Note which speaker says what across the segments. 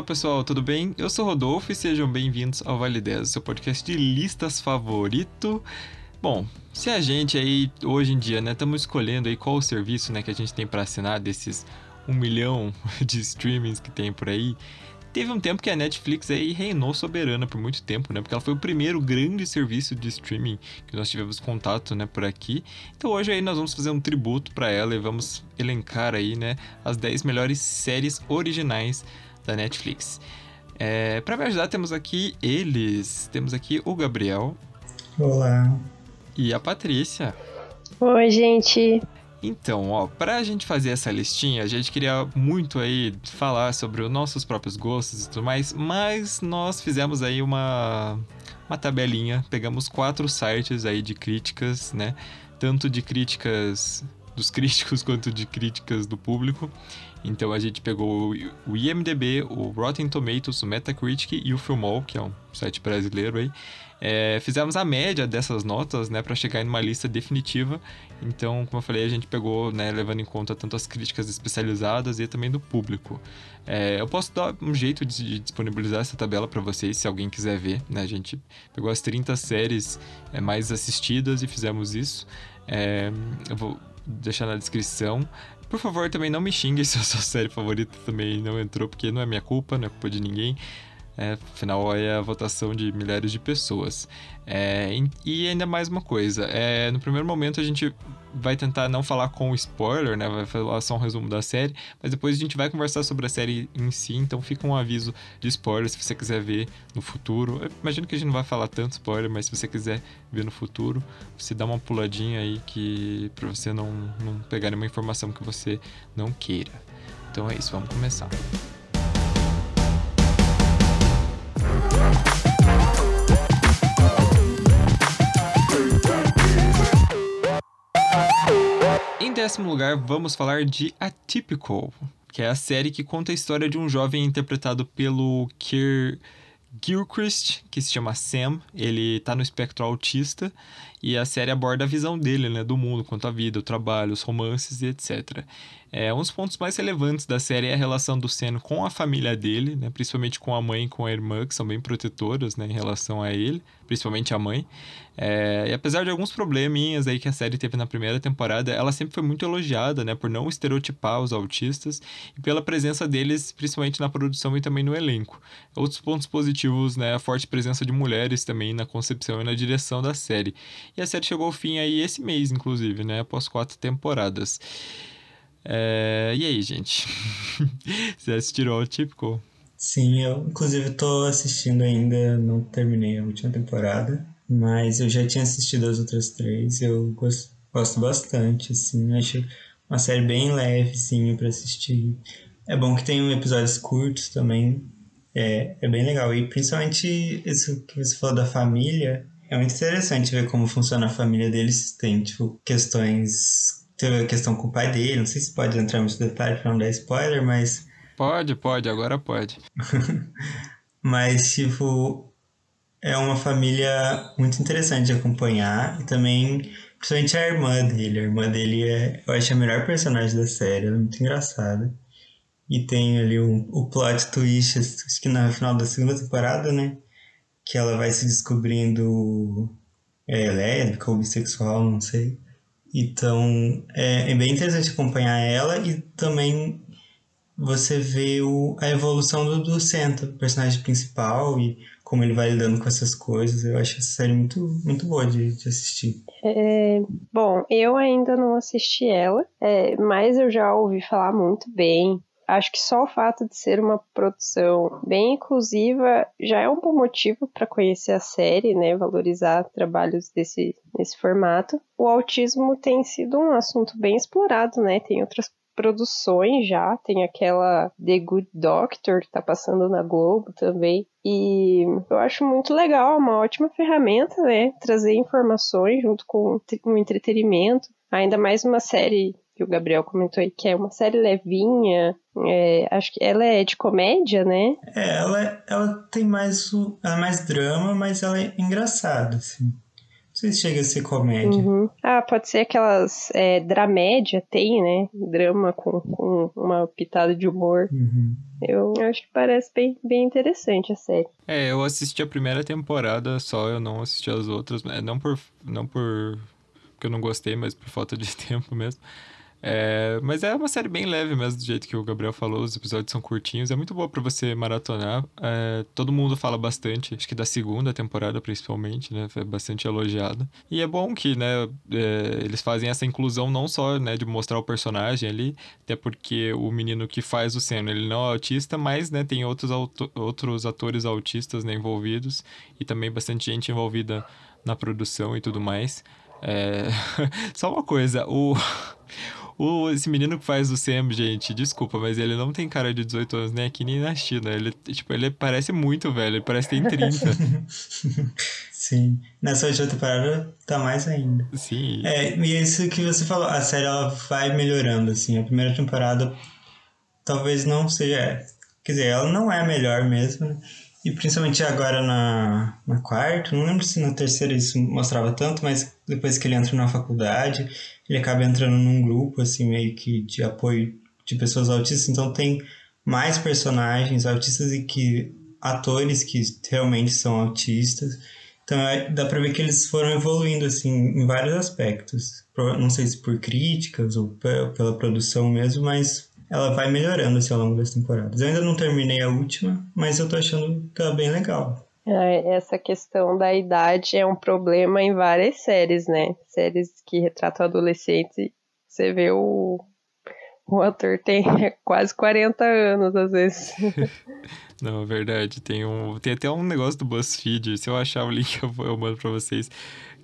Speaker 1: Fala pessoal, tudo bem? Eu sou Rodolfo e sejam bem-vindos ao Vale 10, seu podcast de listas favorito. Bom, se a gente aí hoje em dia, né, estamos escolhendo aí qual o serviço, né, que a gente tem para assinar desses um milhão de streamings que tem por aí, teve um tempo que a Netflix aí reinou soberana por muito tempo, né? Porque ela foi o primeiro grande serviço de streaming que nós tivemos contato, né, por aqui. Então hoje aí nós vamos fazer um tributo para ela e vamos elencar aí, né, as 10 melhores séries originais da Netflix. É, para me ajudar temos aqui eles, temos aqui o Gabriel.
Speaker 2: Olá.
Speaker 1: E a Patrícia.
Speaker 3: Oi, gente.
Speaker 1: Então, ó, pra gente fazer essa listinha, a gente queria muito aí falar sobre os nossos próprios gostos e tudo mais, mas nós fizemos aí uma, uma tabelinha, pegamos quatro sites aí de críticas, né? Tanto de críticas dos críticos quanto de críticas do público. Então a gente pegou o IMDB, o Rotten Tomatoes, o Metacritic e o Filmol, que é um site brasileiro aí. É, fizemos a média dessas notas, né, para chegar em uma lista definitiva. Então, como eu falei, a gente pegou, né, levando em conta tanto as críticas especializadas e também do público. É, eu posso dar um jeito de, disponibilizar essa tabela para vocês, se alguém quiser ver. Né? A gente pegou as 30 séries é, mais assistidas e fizemos isso. É, eu vou deixar na descrição. Por favor, também não me xingue se a sua série favorita também não entrou, porque não é minha culpa, não é culpa de ninguém. É, afinal, é a votação de milhares de pessoas. É, e ainda mais uma coisa: é, no primeiro momento a gente vai tentar não falar com spoiler, né? Vai falar só um resumo da série, mas depois a gente vai conversar sobre a série em si, então fica um aviso de spoiler se você quiser ver no futuro. Eu imagino que a gente não vai falar tanto spoiler, mas se você quiser ver no futuro, você dá uma puladinha aí que para você não, não pegar nenhuma informação que você não queira. Então é isso, vamos começar. Em décimo lugar, vamos falar de Atypical, que é a série que conta a história de um jovem interpretado pelo Kier Gilchrist, que se chama Sam. Ele tá no espectro autista e a série aborda a visão dele, né, do mundo, quanto à vida, o trabalho, os romances e etc. É, um dos pontos mais relevantes da série é a relação do Sam com a família dele, né, principalmente com a mãe e com a irmã, que são bem protetoras né, em relação a ele, principalmente a mãe. É, e apesar de alguns probleminhas aí que a série teve na primeira temporada, ela sempre foi muito elogiada né, por não estereotipar os autistas e pela presença deles, principalmente na produção e também no elenco. Outros pontos positivos, né, a forte presença de mulheres também na concepção e na direção da série. E a série chegou ao fim aí esse mês, inclusive, né, após quatro temporadas. É... E aí, gente? Você assistiu o típico?
Speaker 2: Sim, eu inclusive estou assistindo ainda, não terminei a última temporada, mas eu já tinha assistido as outras três, eu gosto, gosto bastante, assim, acho uma série bem leve, sim, para assistir. É bom que tem episódios curtos também, é, é bem legal. E principalmente isso que você falou da família, é muito interessante ver como funciona a família deles. Tem, tipo, questões teve a questão com o pai dele, não sei se pode entrar muito detalhe para não dar spoiler, mas.
Speaker 1: Pode, pode, agora pode.
Speaker 2: mas, tipo, é uma família muito interessante de acompanhar e também, principalmente a irmã dele. A irmã dele é, eu acho, a melhor personagem da série, ela é muito engraçada. E tem ali o, o plot twist, acho que no final da segunda temporada, né? Que ela vai se descobrindo é, lésbica ou bissexual, não sei. Então, é, é bem interessante acompanhar ela e também você vê o, a evolução do, do Senta, o personagem principal, e como ele vai lidando com essas coisas. Eu acho essa série muito, muito boa de, de assistir.
Speaker 3: É, bom, eu ainda não assisti ela, é, mas eu já ouvi falar muito bem. Acho que só o fato de ser uma produção bem inclusiva já é um bom motivo para conhecer a série, né? Valorizar trabalhos desse, nesse formato. O autismo tem sido um assunto bem explorado, né? Tem outras produções já, tem aquela The Good Doctor que tá passando na Globo também. E eu acho muito legal, uma ótima ferramenta, né? Trazer informações junto com o entretenimento. Ainda mais uma série que o Gabriel comentou aí, que é uma série levinha. É, acho que ela é de comédia, né?
Speaker 2: É, ela, ela tem mais, ela é mais drama, mas ela é engraçada, assim. Não sei se chega a ser comédia.
Speaker 3: Uhum. Ah, pode ser aquelas é, dramédia, tem, né? Drama com, com uma pitada de humor.
Speaker 2: Uhum.
Speaker 3: Eu acho que parece bem, bem interessante a série.
Speaker 1: É, eu assisti a primeira temporada só, eu não assisti as outras. é, Não por. Não por. Porque eu não gostei, mas por falta de tempo mesmo. É, mas é uma série bem leve mesmo, do jeito que o Gabriel falou, os episódios são curtinhos, é muito boa pra você maratonar. É, todo mundo fala bastante, acho que da segunda temporada principalmente, né? Foi bastante elogiada. E é bom que, né, é, eles fazem essa inclusão não só, né, de mostrar o personagem ali, até porque o menino que faz o Senna, ele não é autista, mas, né, tem outros, outros atores autistas, né, envolvidos, e também bastante gente envolvida na produção e tudo mais. É... Só uma coisa, o... o... Esse menino que faz o Sam, gente, desculpa, mas ele não tem cara de 18 anos nem aqui nem na China. Ele, tipo, ele parece muito velho, ele parece que tem 30.
Speaker 2: Sim. Nessa última temporada tá mais ainda.
Speaker 1: Sim.
Speaker 2: É, e é isso que você falou, a série ela vai melhorando, assim. A primeira temporada talvez não seja. Quer dizer, ela não é a melhor mesmo. né? E principalmente agora na, na quarta, não lembro se na terceira isso mostrava tanto, mas depois que ele entra na faculdade, ele acaba entrando num grupo, assim, meio que de apoio de pessoas autistas, então tem mais personagens autistas e que atores que realmente são autistas. Então é- dá pra ver que eles foram evoluindo assim em vários aspectos. Não sei se por críticas ou pe- pela produção mesmo, mas ela vai melhorando assim, ao longo das temporadas. Eu ainda não terminei a última, mas eu tô achando que tá bem legal.
Speaker 3: É, Essa questão da idade é um problema em várias séries, né? Séries que retratam adolescentes. Você vê o, o ator tem quase 40 anos, às vezes.
Speaker 1: Não, verdade. Tem, um, tem até um negócio do BuzzFeed. Se eu achar o link, eu, eu mando pra vocês.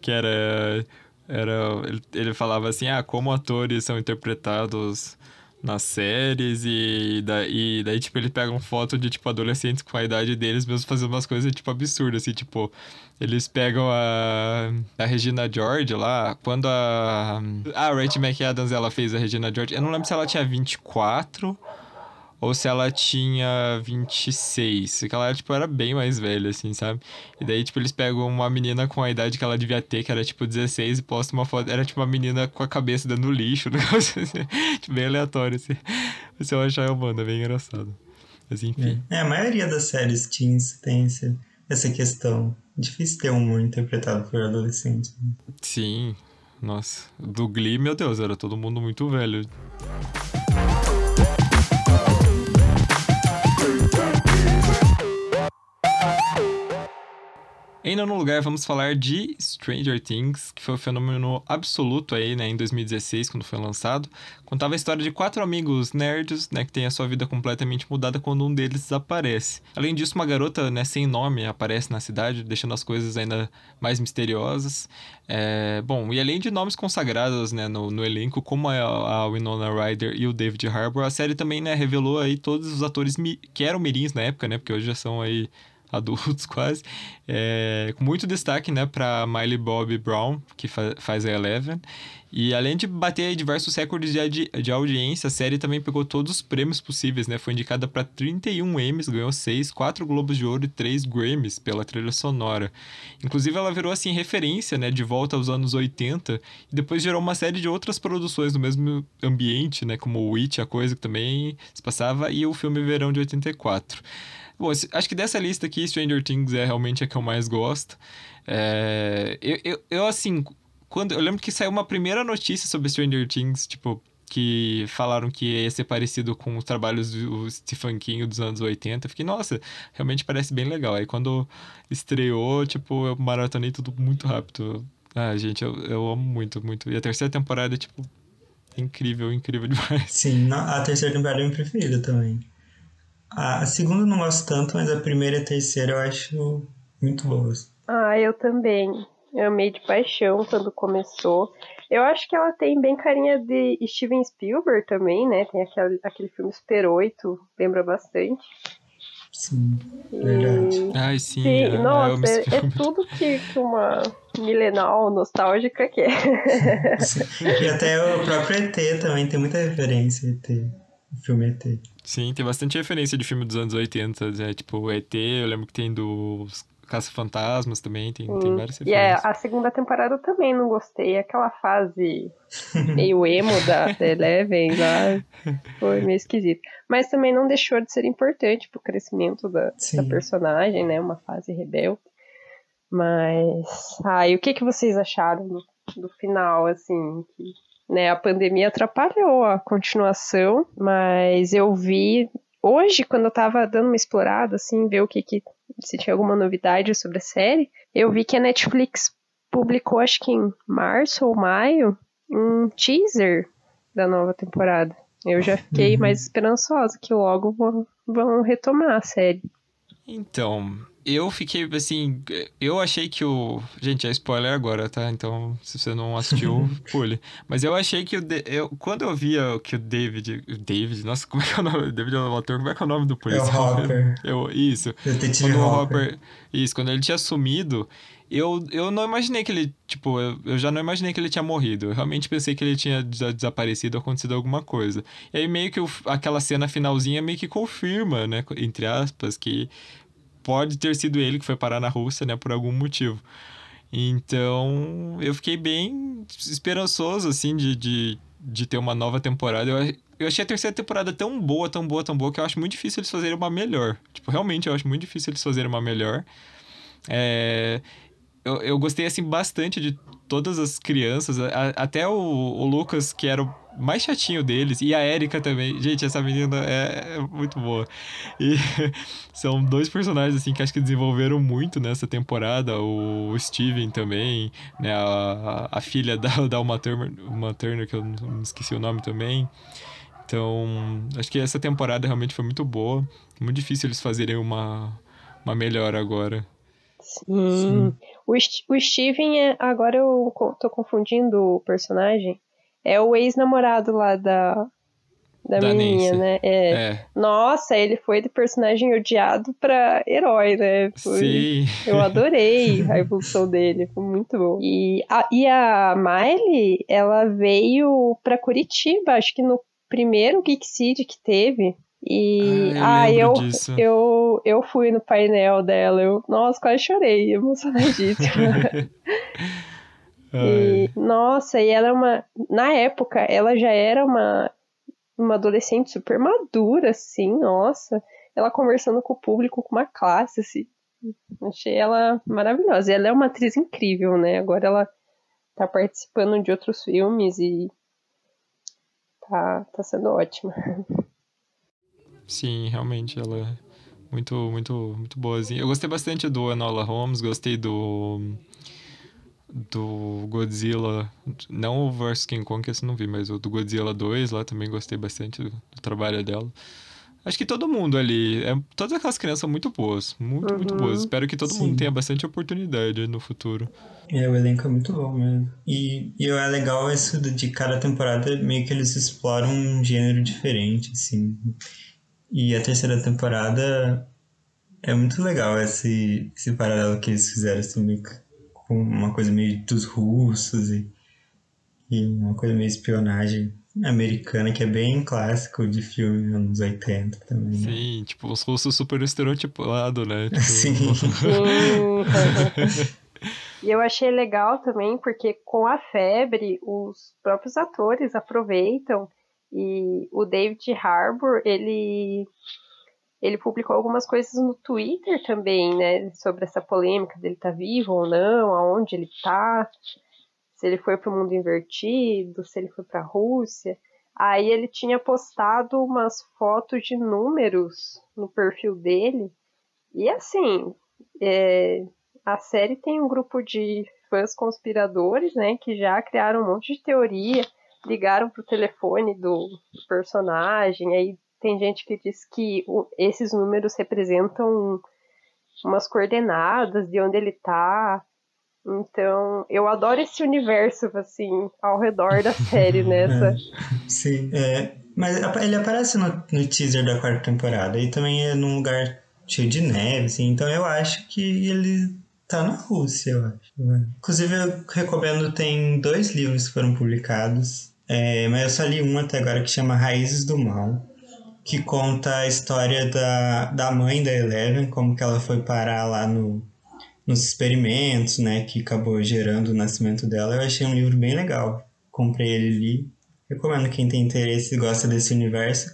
Speaker 1: Que era. era ele, ele falava assim: ah, como atores são interpretados nas séries. E, da, e daí, tipo, ele pega uma foto de, tipo, adolescentes com a idade deles, mesmo fazendo umas coisas, tipo, absurdas. Assim, tipo, eles pegam a, a Regina George lá. Quando a. A Rachel McAdams ela fez a Regina George. Eu não lembro se ela tinha 24 ou se ela tinha 26. Porque ela, tipo, era bem mais velha, assim, sabe? E daí, tipo, eles pegam uma menina com a idade que ela devia ter, que era, tipo, 16, e postam uma foto. Era, tipo, uma menina com a cabeça dando lixo, um negócio assim. tipo, bem aleatório, assim. Se eu achar, eu mando, é bem engraçado. Mas, enfim.
Speaker 2: É, a maioria das séries teens tem esse, essa questão. Difícil ter um humor interpretado por adolescente. né?
Speaker 1: Sim. Nossa. Do Glee, meu Deus, era todo mundo muito velho. Ainda no lugar, vamos falar de Stranger Things, que foi um fenômeno absoluto aí, né, em 2016, quando foi lançado. Contava a história de quatro amigos nerds, né, que têm a sua vida completamente mudada quando um deles desaparece. Além disso, uma garota, né, sem nome aparece na cidade, deixando as coisas ainda mais misteriosas. É, bom, e além de nomes consagrados, né, no, no elenco, como a, a Winona Ryder e o David Harbour, a série também, né, revelou aí todos os atores que eram mirins na época, né, porque hoje já são aí adultos quase, é, com muito destaque, né, para Miley Bobby Brown, que fa faz a Eleven. E além de bater diversos recordes de, de audiência, a série também pegou todos os prêmios possíveis, né? Foi indicada para 31 Emmys, ganhou 6, 4 Globos de Ouro e 3 Grammys pela trilha sonora. Inclusive, ela virou, assim, referência, né? De volta aos anos 80. E depois gerou uma série de outras produções no mesmo ambiente, né? Como Witch, a coisa que também se passava, e o filme Verão de 84. Bom, acho que dessa lista aqui, Stranger Things é realmente a que eu mais gosto. É, eu, eu, eu, assim, quando eu lembro que saiu uma primeira notícia sobre Stranger Things, tipo, que falaram que ia ser parecido com os trabalhos do Stephen King dos anos 80. Eu fiquei, nossa, realmente parece bem legal. Aí quando estreou, tipo, eu maratonei tudo muito rápido. Ah, gente, eu, eu amo muito, muito. E a terceira temporada, tipo, incrível, incrível demais.
Speaker 2: Sim, a terceira temporada é minha preferida também. A, segunda eu não gosto tanto, mas a primeira e a terceira eu acho muito boas.
Speaker 3: Ah, eu também. Eu amei de paixão quando começou. Eu acho que ela tem bem carinha de Steven Spielberg também, né? Tem aquele, aquele filme Super 8, lembra bastante.
Speaker 2: Sim,
Speaker 3: E-
Speaker 2: verdade.
Speaker 1: Ai, sim.
Speaker 3: Sim,
Speaker 1: eu
Speaker 3: nossa, é, é tudo que, que uma milenal nostálgica quer.
Speaker 2: E até o próprio ET também tem muita referência, ET. O filme ET.
Speaker 1: Sim, tem bastante referência de filme dos anos 80, né? Tipo, o ET, eu lembro que tem do Caça-Fantasmas também, tem, tem várias
Speaker 3: E é, a segunda temporada eu também não gostei. Aquela fase meio emo da, da Eleven lá foi meio esquisito. Mas também não deixou de ser importante pro crescimento da, da personagem, né? Uma fase rebelde. Mas. Ah, e o que, que vocês acharam do, do final, assim? Que, né, a pandemia atrapalhou a continuação, mas eu vi hoje, quando eu tava dando uma explorada, assim, ver o que, que se tinha alguma novidade sobre a série, eu vi que a Netflix publicou, acho que em março ou maio, um teaser da nova temporada. Eu já fiquei uhum. mais esperançosa que logo vão, vão retomar a série.
Speaker 1: Então, eu fiquei assim. Eu achei que o. Gente, é spoiler agora, tá? Então, se você não assistiu, pule. Mas eu achei que o. Eu, quando eu via que o David. O David, nossa, como é que é o nome? David é o ator, como é que é o nome do policial?
Speaker 2: É o Hopper.
Speaker 1: Eu, isso.
Speaker 2: Detetive
Speaker 1: quando
Speaker 2: Hopper.
Speaker 1: o Hopper. Isso, quando ele tinha sumido. Eu, eu não imaginei que ele, tipo, eu, eu já não imaginei que ele tinha morrido. Eu realmente pensei que ele tinha desaparecido, acontecido alguma coisa. E aí meio que o, aquela cena finalzinha meio que confirma, né, entre aspas, que pode ter sido ele que foi parar na Rússia, né, por algum motivo. Então, eu fiquei bem esperançoso, assim, de, de, de ter uma nova temporada. Eu, eu achei a terceira temporada tão boa, tão boa, tão boa, que eu acho muito difícil eles fazerem uma melhor. Tipo, realmente eu acho muito difícil eles fazerem uma melhor. É, eu, eu gostei, assim, bastante de todas as crianças, a, até o, o Lucas, que era o mais chatinho deles, e a Erika também. Gente, essa menina é, é muito boa. E são dois personagens, assim, que acho que desenvolveram muito nessa temporada. O Steven também, né? A, a filha da, da Uma Turner, que eu não esqueci o nome também. Então, acho que essa temporada realmente foi muito boa. Muito difícil eles fazerem uma, uma melhor agora.
Speaker 3: Sim. Sim. O, o Steven, é, agora eu tô confundindo o personagem. É o ex-namorado lá da, da, da menininha, Nancy. né? É. é. Nossa, ele foi de personagem odiado pra herói, né? Foi...
Speaker 1: Sim.
Speaker 3: Eu adorei a evolução dele, foi muito bom. E a, e a Miley, ela veio pra Curitiba, acho que no primeiro Geek Seed que teve. E
Speaker 1: ah, eu,
Speaker 3: ah, eu, eu, eu fui no painel dela, eu, nossa, quase chorei, emocionadíssima. E, nossa, e ela é uma. Na época, ela já era uma, uma adolescente super madura, assim, nossa. Ela conversando com o público, com uma classe, assim. Achei ela maravilhosa. E ela é uma atriz incrível, né? Agora ela tá participando de outros filmes e tá, tá sendo ótima.
Speaker 1: Sim, realmente ela é muito, muito, muito boazinha. Eu gostei bastante do Enola Holmes, gostei do do Godzilla, não o vs King Kong, que esse não vi, mas o do Godzilla 2 lá também gostei bastante do, do trabalho dela. Acho que todo mundo ali, é, todas aquelas crianças são muito boas, muito, uhum, muito boas. Espero que todo sim. mundo tenha bastante oportunidade no futuro.
Speaker 2: É, o elenco é muito bom mesmo. E, e é legal isso de cada temporada, meio que eles exploram um gênero diferente, assim. E a terceira temporada é muito legal esse, esse paralelo que eles fizeram, assim, com uma coisa meio dos russos e, e uma coisa meio espionagem americana, que é bem clássico de filme anos 80 também. Né?
Speaker 1: Sim, tipo, os russos super estereotipados, né? Tipo...
Speaker 2: Sim.
Speaker 3: e eu achei legal também, porque com a febre, os próprios atores aproveitam e o David Harbour, ele ele publicou algumas coisas no Twitter também, né, sobre essa polêmica dele tá vivo ou não, aonde ele está, se ele foi para o mundo invertido, se ele foi para a Rússia. Aí ele tinha postado umas fotos de números no perfil dele. E assim, é, a série tem um grupo de fãs conspiradores, né, que já criaram um monte de teoria, ligaram pro telefone do personagem, aí tem gente que diz que o, esses números representam umas coordenadas de onde ele tá. Então, eu adoro esse universo, assim, ao redor da série, nessa.
Speaker 2: É, sim, é, mas ele aparece no, no teaser da quarta temporada e também é num lugar cheio de neve, assim, então eu acho que ele tá na Rússia, eu acho. Inclusive, eu recomendo, tem dois livros que foram publicados, é, mas eu só li um até agora que chama Raízes do Mal que conta a história da, da mãe da Eleven, como que ela foi parar lá no, nos experimentos, né, que acabou gerando o nascimento dela. Eu achei um livro bem legal. Comprei ele ali. Recomendo quem tem interesse e gosta desse universo.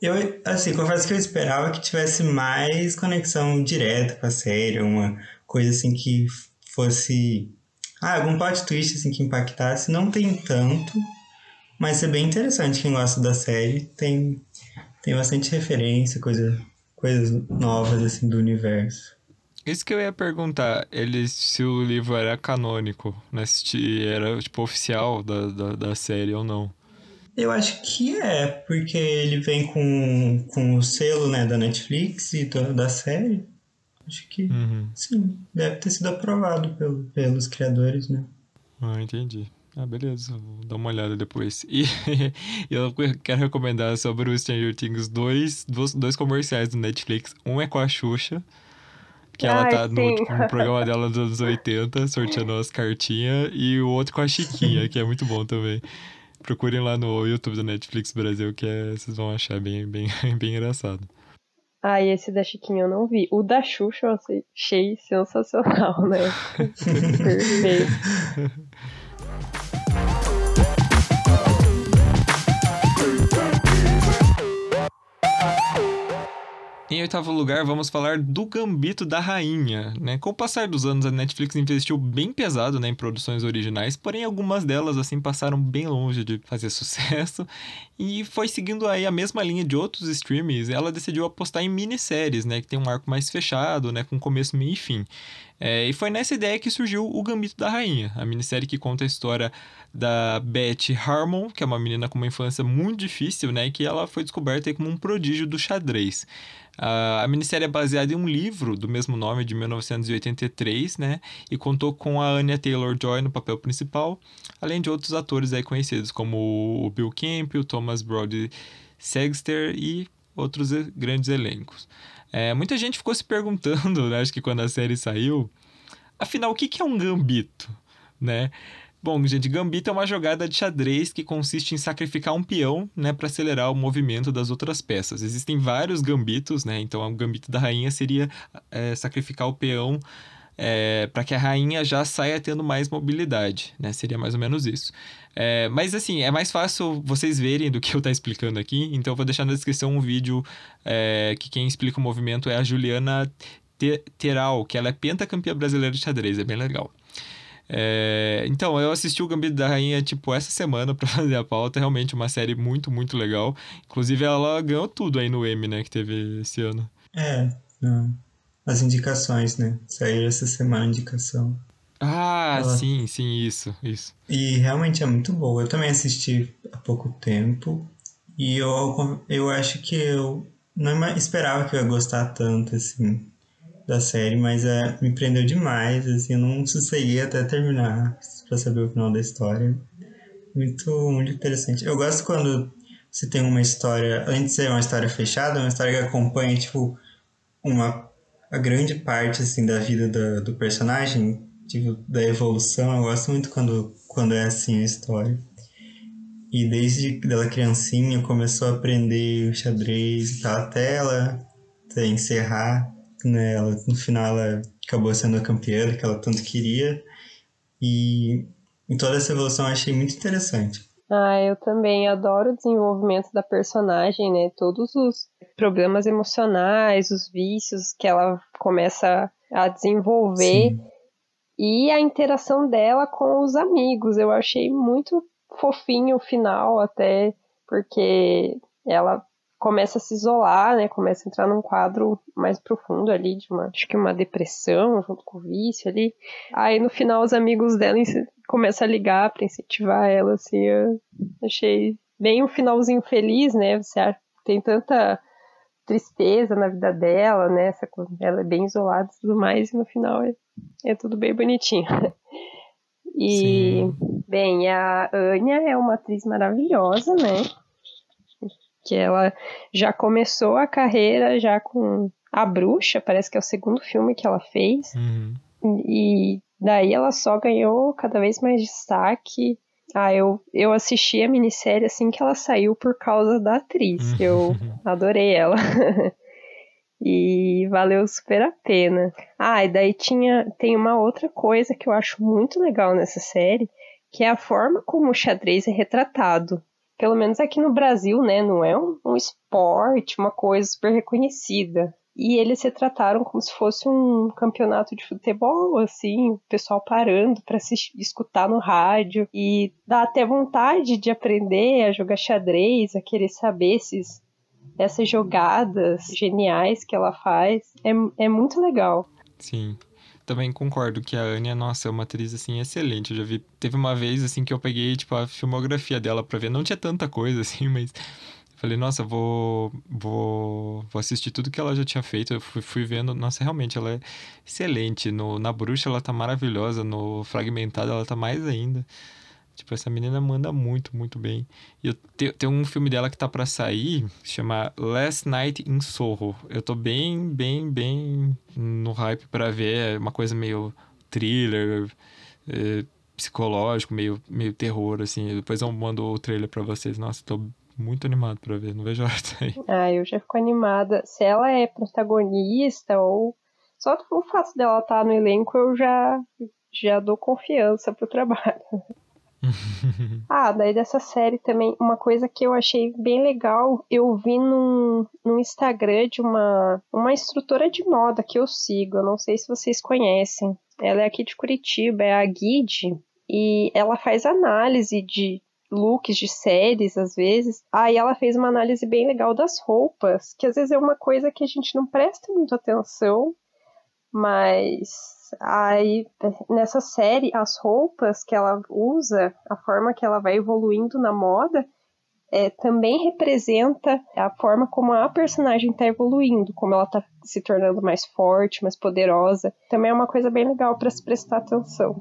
Speaker 2: Eu, assim, confesso que eu esperava que tivesse mais conexão direta com a série, uma coisa assim que fosse. Ah, algum plot twist assim que impactasse. Não tem tanto, mas é bem interessante quem gosta da série. Tem, tem bastante referência, coisa, coisas novas assim do universo.
Speaker 1: Isso que eu ia perguntar, ele, se o livro era canônico, né? Se era, tipo, oficial da, da, da série ou não.
Speaker 2: Eu acho que é, porque ele vem com, com o selo né, da Netflix e da, da série. Acho que
Speaker 1: Uhum.
Speaker 2: sim, deve ter sido aprovado pelo, pelos criadores, né?
Speaker 1: Ah, entendi. Ah, beleza, vou dar uma olhada depois. E eu quero recomendar sobre o Stranger Things dois, dois, dois comerciais do Netflix. Um é com a Xuxa, que ela
Speaker 3: Ai,
Speaker 1: tá no,
Speaker 3: sim.
Speaker 1: no programa dela dos anos 80, sorteando as cartinhas, e o outro com a Chiquinha, que é muito bom também. Procurem lá no YouTube do Netflix Brasil, que é, vocês vão achar bem, bem, bem engraçado.
Speaker 3: Ah, e esse da Chiquinha eu não vi. O da Xuxa eu achei sensacional, né? Perfeito.
Speaker 1: Em oitavo lugar, vamos falar do Gambito da Rainha, né? Com o passar dos anos, a Netflix investiu bem pesado né, em produções originais, porém algumas delas, assim, passaram bem longe de fazer sucesso e foi seguindo aí a mesma linha de outros streams, ela decidiu apostar em minisséries, né? Que tem um arco mais fechado, né? Com começo, meio e fim. É, e foi nessa ideia que surgiu o Gambito da Rainha, a minissérie que conta a história da Beth Harmon, que é uma menina com uma infância muito difícil, né? Que ela foi descoberta como um prodígio do xadrez. Uh, a minissérie é baseada em um livro do mesmo nome, de 1983, né? E contou com a Anya Taylor-Joy no papel principal, além de outros atores aí conhecidos, como o Bill Kemp, o Thomas Brody Sexter e outros grandes elencos. É, muita gente ficou se perguntando, né, acho que quando a série saiu, afinal, o que que é um gambito, né? Bom, gente, gambito é uma jogada de xadrez que consiste em sacrificar um peão, né, para acelerar o movimento das outras peças. Existem vários gambitos, né? Então, o gambito da rainha seria é, sacrificar o peão para que a rainha já saia tendo mais mobilidade, né? Seria mais ou menos isso. É, mas assim, é mais fácil vocês verem do que eu estar explicando aqui, então eu vou deixar na descrição um vídeo é, que quem explica o movimento é a Juliana Te- Teral, que ela é pentacampeã brasileira de xadrez, é bem legal. É, então, eu assisti o Gambito da Rainha, tipo, essa semana pra fazer a pauta. É realmente uma série muito, muito legal. Inclusive, ela ganhou tudo aí no Emmy, né, que teve esse ano.
Speaker 2: É, não. As indicações, né? Saiu essa semana a indicação.
Speaker 1: Ah,
Speaker 2: Ela-
Speaker 1: sim, sim, isso, isso.
Speaker 2: E realmente é muito boa. Eu também assisti há pouco tempo. E eu, eu acho que eu não esperava que eu ia gostar tanto, assim, da série, mas é, me prendeu demais, assim, eu não sosseguei até terminar pra saber o final da história. Muito, muito interessante. Eu gosto quando você tem uma história, além de ser uma história fechada, uma história que acompanha, tipo, uma a grande parte, assim, da vida do, do personagem, tipo, da evolução. Eu gosto muito quando, quando é assim a história. E desde que ela criancinha começou a aprender o xadrez e tal, até ela encerrar, né? Ela, no final ela acabou sendo a campeã que ela tanto queria. E em toda essa evolução eu achei muito interessante.
Speaker 3: Ah, eu também adoro o desenvolvimento da personagem, né? Todos os problemas emocionais, os vícios que ela começa a desenvolver
Speaker 2: Sim.
Speaker 3: e a interação dela com os amigos. Eu achei muito fofinho o final, até porque ela começa a se isolar, né? Começa a entrar num quadro mais profundo ali de uma, acho que uma depressão junto com o vício ali. Aí no final os amigos dela começam a ligar pra incentivar ela, assim, eu achei bem um finalzinho feliz, né? Você tem tanta tristeza na vida dela, né? Essa coisa, ela é bem isolada e tudo mais, e no final é, é tudo bem bonitinho. E,
Speaker 1: Sim.
Speaker 3: bem, a Anya é uma atriz maravilhosa, né? Que ela já começou a carreira já com A Bruxa, parece que é o segundo filme que ela fez.
Speaker 1: Uhum.
Speaker 3: E daí ela só ganhou cada vez mais destaque. Ah, eu, eu assisti a minissérie assim que ela saiu por causa da atriz. Eu adorei ela. E valeu super a pena. Ah, e daí tinha, tem uma outra coisa que eu acho muito legal nessa série, que é a forma como o xadrez é retratado. Pelo menos aqui no Brasil, né? Não é um, um esporte, uma coisa super reconhecida e eles se trataram como se fosse um campeonato de futebol, assim, o pessoal parando para se escutar no rádio e dá até vontade de aprender a jogar xadrez, a querer saber esses, essas jogadas geniais que ela faz. É, é muito legal.
Speaker 1: Sim. Também concordo que a Anya, nossa, é uma atriz, assim, excelente. Eu já vi... Teve uma vez, assim, que eu peguei, tipo, a filmografia dela pra ver. Não tinha tanta coisa, assim, mas Falei, nossa, vou, vou, vou assistir tudo que ela já tinha feito. Eu fui, fui vendo, nossa, realmente, ela é excelente. No, na Bruxa ela tá maravilhosa, no Fragmentado ela tá mais ainda. Tipo, essa menina manda muito, muito bem. E eu te, tem um filme dela que tá para sair, chama Last Night in Soho. Eu tô bem, bem, bem no hype para ver. É uma coisa meio thriller, é, psicológico, meio, meio terror, assim. Depois eu mando o trailer para vocês. Nossa, tô muito animado para ver, não vejo a hora aí.
Speaker 3: Ah, eu já fico animada. Se ela é protagonista ou só o fato dela estar tá no elenco, eu já já dou confiança pro trabalho. ah, daí dessa série também, uma coisa que eu achei bem legal, eu vi num, num Instagram de uma, uma instrutora de moda que eu sigo, eu não sei se vocês conhecem. Ela é aqui de Curitiba, é a Guide, e ela faz análise de looks de séries, às vezes. Aí ela fez uma análise bem legal das roupas, que às vezes é uma coisa que a gente não presta muito atenção, mas aí nessa série as roupas que ela usa, a forma que ela vai evoluindo na moda, é, também representa a forma como a personagem está evoluindo, como ela está se tornando mais forte, mais poderosa. Também é uma coisa bem legal para se prestar atenção.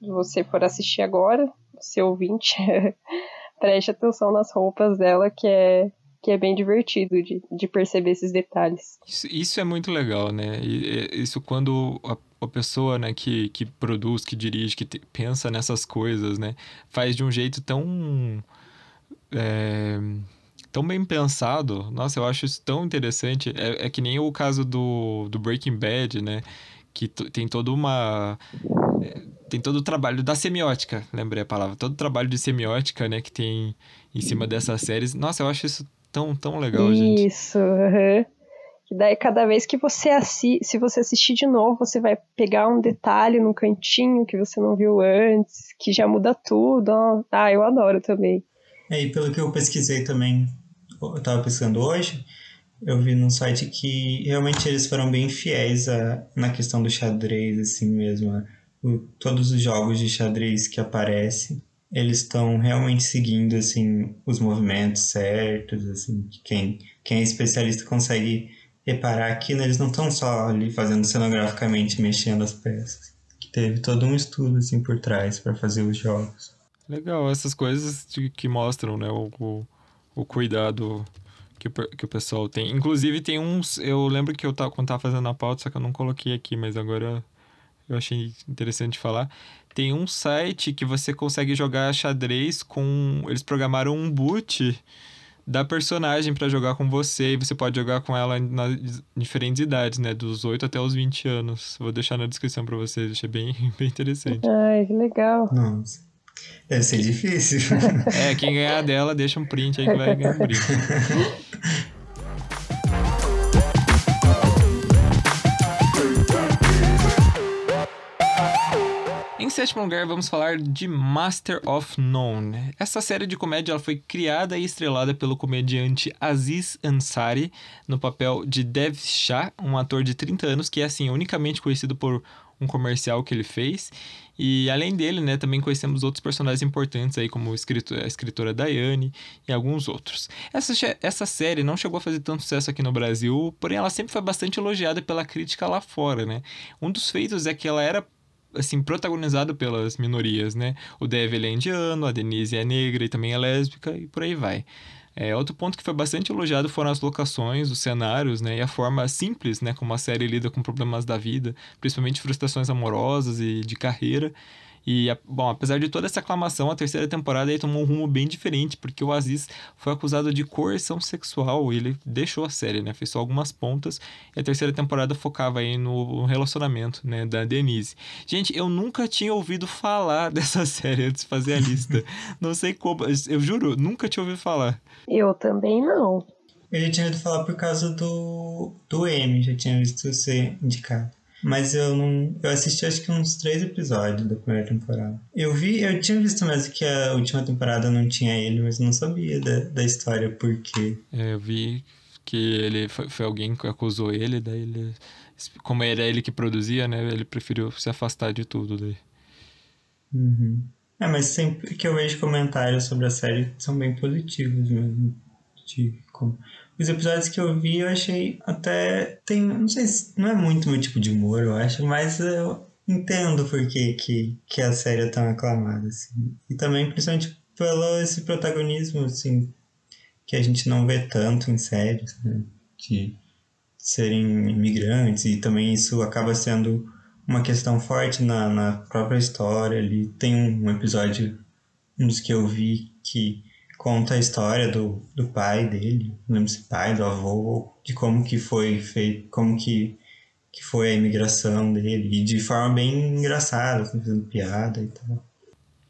Speaker 3: Se você for assistir agora, seu ouvinte, preste atenção nas roupas dela, que é, que é bem divertido de, de perceber esses detalhes.
Speaker 1: Isso, isso é muito legal, né? Isso quando a, a, pessoa né, que, que produz, que dirige, que te, pensa nessas coisas, né? Faz de um jeito tão... É, tão bem pensado. Nossa, eu acho isso tão interessante. É, é que nem o caso do, do Breaking Bad, né? Que tem toda uma tem todo o trabalho da semiótica, lembrei a palavra, todo o trabalho de semiótica, né, que tem em cima dessas séries. Nossa, eu acho isso tão, tão legal,
Speaker 3: isso,
Speaker 1: gente.
Speaker 3: Isso, uhum. E daí, cada vez que você assiste, se você assistir de novo, você vai pegar um detalhe num cantinho que você não viu antes, que já muda tudo. Ah, eu adoro também.
Speaker 2: É, e pelo que eu pesquisei também, eu tava pesquisando hoje, eu vi num site que realmente eles foram bem fiéis a, na questão do xadrez, assim mesmo, o, todos os jogos de xadrez que aparecem, eles estão realmente seguindo assim os movimentos certos, assim, quem quem é especialista consegue reparar que né, eles não estão só ali fazendo cenograficamente mexendo as peças, que teve todo um estudo assim por trás para fazer os jogos.
Speaker 1: Legal, essas coisas de, que mostram, né, o, o, o cuidado que, que o pessoal tem. Inclusive tem uns, eu lembro que eu tava, quando tava fazendo a pauta, só que eu não coloquei aqui, mas agora eu achei interessante falar. Tem um site que você consegue jogar xadrez com. Eles programaram um boot da personagem para jogar com você e você pode jogar com ela nas diferentes idades, né? Dos 8 até os 20 anos. Vou deixar na descrição para vocês, achei bem, bem interessante.
Speaker 3: Ai, que legal.
Speaker 2: Nossa. Deve ser difícil.
Speaker 1: é, quem ganhar dela, deixa um print aí que vai ganhar um brinde. Em sétimo lugar, vamos falar de Master of None. Essa série de comédia ela foi criada e estrelada pelo comediante Aziz Ansari no papel de Dev Shah, um ator de 30 anos que é assim unicamente conhecido por um comercial que ele fez. E além dele, né, também conhecemos outros personagens importantes aí, como a escritora Daiane e alguns outros. Essa, essa série não chegou a fazer tanto sucesso aqui no Brasil, porém ela sempre foi bastante elogiada pela crítica lá fora, né? Um dos feitos é que ela era assim, protagonizado pelas minorias, né? O Dev é indiano, a Denise é negra e também é lésbica e por aí vai. É, outro ponto que foi bastante elogiado foram as locações, os cenários, né? E a forma simples, né? Como a série lida com problemas da vida, principalmente frustrações amorosas e de carreira. E, bom, apesar de toda essa aclamação, a terceira temporada aí tomou um rumo bem diferente, porque o Aziz foi acusado de coerção sexual e ele deixou a série, né? Fez só algumas pontas. E a terceira temporada focava aí no relacionamento, né, da Denise. Gente, eu nunca tinha ouvido falar dessa série antes de fazer a lista. não sei como, eu juro, nunca tinha ouvido falar.
Speaker 3: Eu também não.
Speaker 2: Eu já tinha ouvido falar por causa do, do M, já tinha visto você indicado. Mas eu não. Eu assisti acho que uns três episódios da primeira temporada. Eu vi, eu tinha visto mesmo que a última temporada não tinha ele, mas não sabia da, da história por quê.
Speaker 1: É, eu vi que ele foi, foi alguém que acusou ele, daí ele. Como era ele que produzia, né? Ele preferiu se afastar de tudo daí.
Speaker 2: Uhum. É, mas sempre que eu vejo comentários sobre a série são bem positivos mesmo. De como os episódios que eu vi, eu achei até. Tem. Não sei se. Não é muito meu tipo de humor, eu acho, mas eu entendo por que, que, que a série é tão aclamada, assim. E também, principalmente pelo esse protagonismo, assim, que a gente não vê tanto em séries, né? De serem imigrantes, e também isso acaba sendo uma questão forte na, na própria história ali. Tem um episódio, um dos que eu vi, que conta a história do, do pai dele, não lembro se pai, do avô, de como que foi feito, como que, que foi a imigração dele, e de forma bem engraçada, assim, fazendo piada e tal.